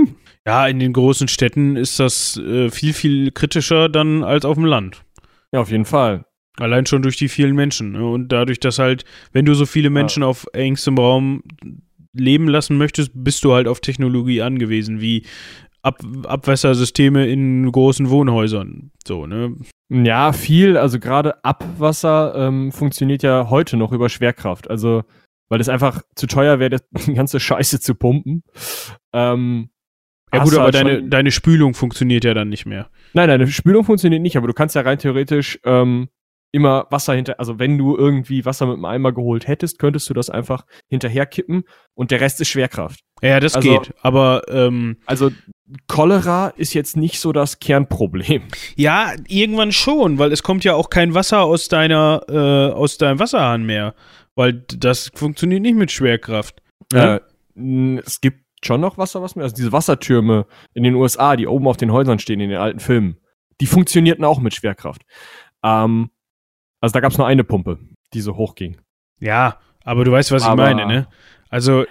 Ja, in den großen Städten ist das äh, viel, viel kritischer dann als auf dem Land. Ja, auf jeden Fall. Allein schon durch die vielen Menschen. Ne? Und dadurch, dass halt, wenn du so viele Menschen ja. auf engstem Raum leben lassen möchtest, bist du halt auf Technologie angewiesen, wie Ab Abwassersysteme in großen Wohnhäusern. So, ne? Ja, viel. Also gerade Abwasser ähm, funktioniert ja heute noch über Schwerkraft. Also, weil es einfach zu teuer wäre, die ganze Scheiße zu pumpen. Ähm, ja gut, aber halt deine, deine Spülung funktioniert ja dann nicht mehr. Nein, deine Spülung funktioniert nicht, aber du kannst ja rein theoretisch ähm, immer Wasser hinter, also wenn du irgendwie Wasser mit einem Eimer geholt hättest, könntest du das einfach hinterher kippen und der Rest ist Schwerkraft. Ja, das also, geht, aber ähm, also Cholera ist jetzt nicht so das Kernproblem. Ja, irgendwann schon, weil es kommt ja auch kein Wasser aus deiner äh, aus deinem Wasserhahn mehr, weil das funktioniert nicht mit Schwerkraft. Äh, es gibt schon noch Wasser, was mir, also diese Wassertürme in den USA, die oben auf den Häusern stehen in den alten Filmen, die funktionierten auch mit Schwerkraft. Ähm, also da gab es nur eine Pumpe, die so hoch ging. Ja, aber du weißt, was aber, ich meine, ne? Also äh,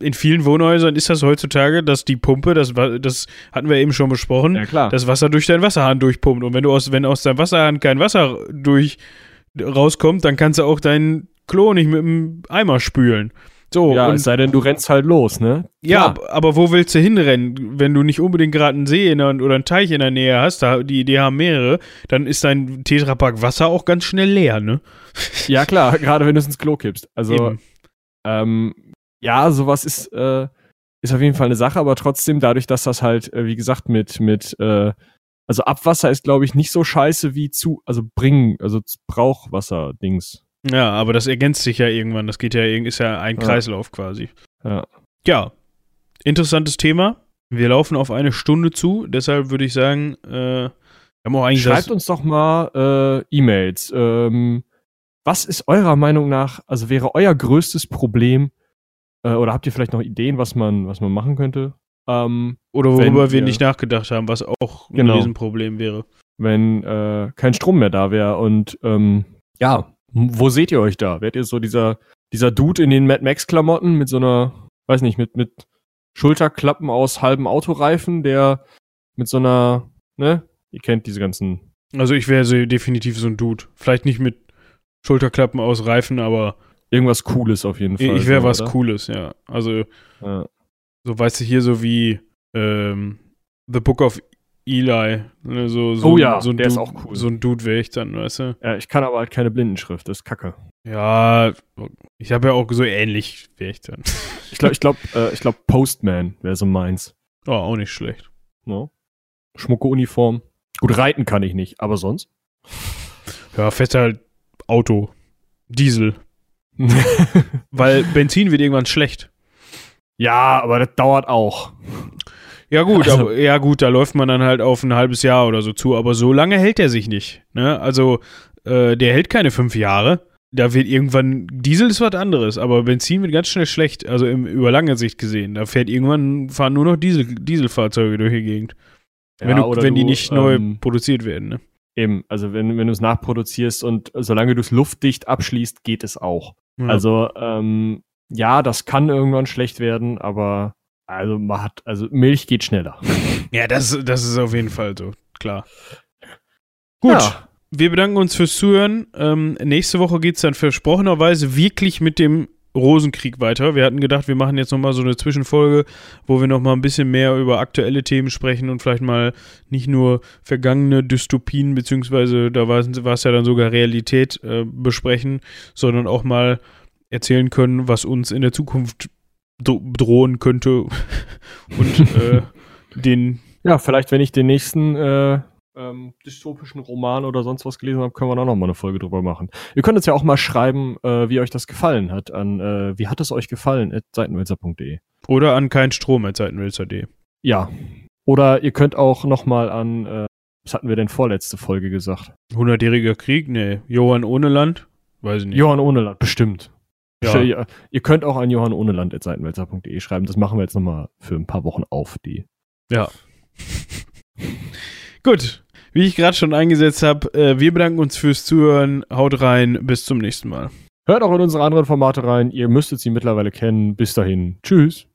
in vielen Wohnhäusern ist das heutzutage, dass die Pumpe, das, das hatten wir eben schon besprochen, ja, das Wasser durch deinen Wasserhahn durchpumpt. Und wenn du aus, wenn aus deinem Wasserhahn kein Wasser durch rauskommt, dann kannst du auch dein Klo nicht mit dem Eimer spülen. So, ja, und, es sei denn, du rennst halt los, ne? Ja, aber wo willst du hinrennen? Wenn du nicht unbedingt gerade einen See der, oder einen Teich in der Nähe hast, da, die, die haben mehrere, dann ist dein Tetrapack Wasser auch ganz schnell leer, ne? Ja, klar, gerade wenn du es ins Klo kippst. Also, ähm, ja, sowas ist, äh, ist auf jeden Fall eine Sache, aber trotzdem, dadurch, dass das halt, äh, wie gesagt, mit, mit, äh, also Abwasser ist, glaube ich, nicht so scheiße wie zu, also bringen, also Brauchwasser-Dings. Ja, aber das ergänzt sich ja irgendwann. Das geht ja, ist ja ein Kreislauf quasi. Ja. Ja. Interessantes Thema. Wir laufen auf eine Stunde zu, deshalb würde ich sagen, äh, haben auch eigentlich Schreibt uns doch mal äh, E-Mails. Ähm, was ist eurer Meinung nach, also wäre euer größtes Problem, äh, oder habt ihr vielleicht noch Ideen, was man, was man machen könnte? Ähm, oder worüber wir nicht nachgedacht haben, was auch ein genau. Riesenproblem wäre. Wenn äh, kein Strom mehr da wäre und ähm, ja, wo seht ihr euch da? Werdet ihr so dieser, dieser Dude in den Mad Max-Klamotten mit so einer, weiß nicht, mit, mit Schulterklappen aus halben Autoreifen, der mit so einer, ne? Ihr kennt diese ganzen. Also ich wäre so definitiv so ein Dude. Vielleicht nicht mit Schulterklappen aus Reifen, aber. Irgendwas Cooles auf jeden Fall. Ich wäre was oder? Cooles, ja. Also, ja. so weißt du, hier so wie ähm, The Book of Eli. Ne, so, so, oh ja, so der Dude, ist auch cool. So ein Dude wäre ich dann, weißt du? Ja, ich kann aber halt keine Blindenschrift, das ist kacke. Ja, ich habe ja auch so ähnlich wäre ich dann. ich glaube, ich glaube, äh, ich glaube Postman wäre so meins. Oh, auch nicht schlecht. No. Schmucke Uniform. Gut, reiten kann ich nicht, aber sonst? Ja, fährt halt Auto. Diesel. Weil Benzin wird irgendwann schlecht. Ja, aber das dauert auch. Ja gut, also, aber, ja gut, da läuft man dann halt auf ein halbes Jahr oder so zu, aber so lange hält er sich nicht. Ne? Also äh, der hält keine fünf Jahre. Da wird irgendwann, Diesel ist was anderes, aber Benzin wird ganz schnell schlecht, also im, über lange Sicht gesehen. Da fährt irgendwann, fahren nur noch Diesel, Dieselfahrzeuge durch die Gegend. Ja, wenn, du, wenn du, die nicht ähm, neu produziert werden, ne? Eben, also wenn, wenn du es nachproduzierst und solange du es luftdicht abschließt, geht es auch. Ja. Also, ähm, ja, das kann irgendwann schlecht werden, aber also man hat, also Milch geht schneller. Ja, das, das ist auf jeden Fall so, klar. Gut. Ja. Wir bedanken uns fürs Zuhören. Ähm, nächste Woche geht es dann versprochenerweise wirklich mit dem Rosenkrieg weiter. Wir hatten gedacht, wir machen jetzt nochmal so eine Zwischenfolge, wo wir nochmal ein bisschen mehr über aktuelle Themen sprechen und vielleicht mal nicht nur vergangene Dystopien, beziehungsweise da war es ja dann sogar Realität äh, besprechen, sondern auch mal erzählen können, was uns in der Zukunft drohen könnte und äh, den. Ja, vielleicht, wenn ich den nächsten äh, ähm, dystopischen Roman oder sonst was gelesen habe, können wir da nochmal eine Folge drüber machen. Ihr könnt uns ja auch mal schreiben, äh, wie euch das gefallen hat, an äh, wie hat es euch gefallen, at seitenwälzer.de. Oder an kein Strom at seitenwälzer.de. Ja. Oder ihr könnt auch nochmal an, äh, was hatten wir denn vorletzte Folge gesagt? 100-jähriger Krieg? Nee. Johann ohne Land? Weiß ich nicht. Johann ohne Land, bestimmt. Ja. Ihr, ihr könnt auch an johannohneland.seitenwälzer.de schreiben. Das machen wir jetzt nochmal für ein paar Wochen auf, die. Ja. Gut. Wie ich gerade schon eingesetzt habe, äh, wir bedanken uns fürs Zuhören. Haut rein. Bis zum nächsten Mal. Hört auch in unsere anderen Formate rein. Ihr müsstet sie mittlerweile kennen. Bis dahin. Tschüss.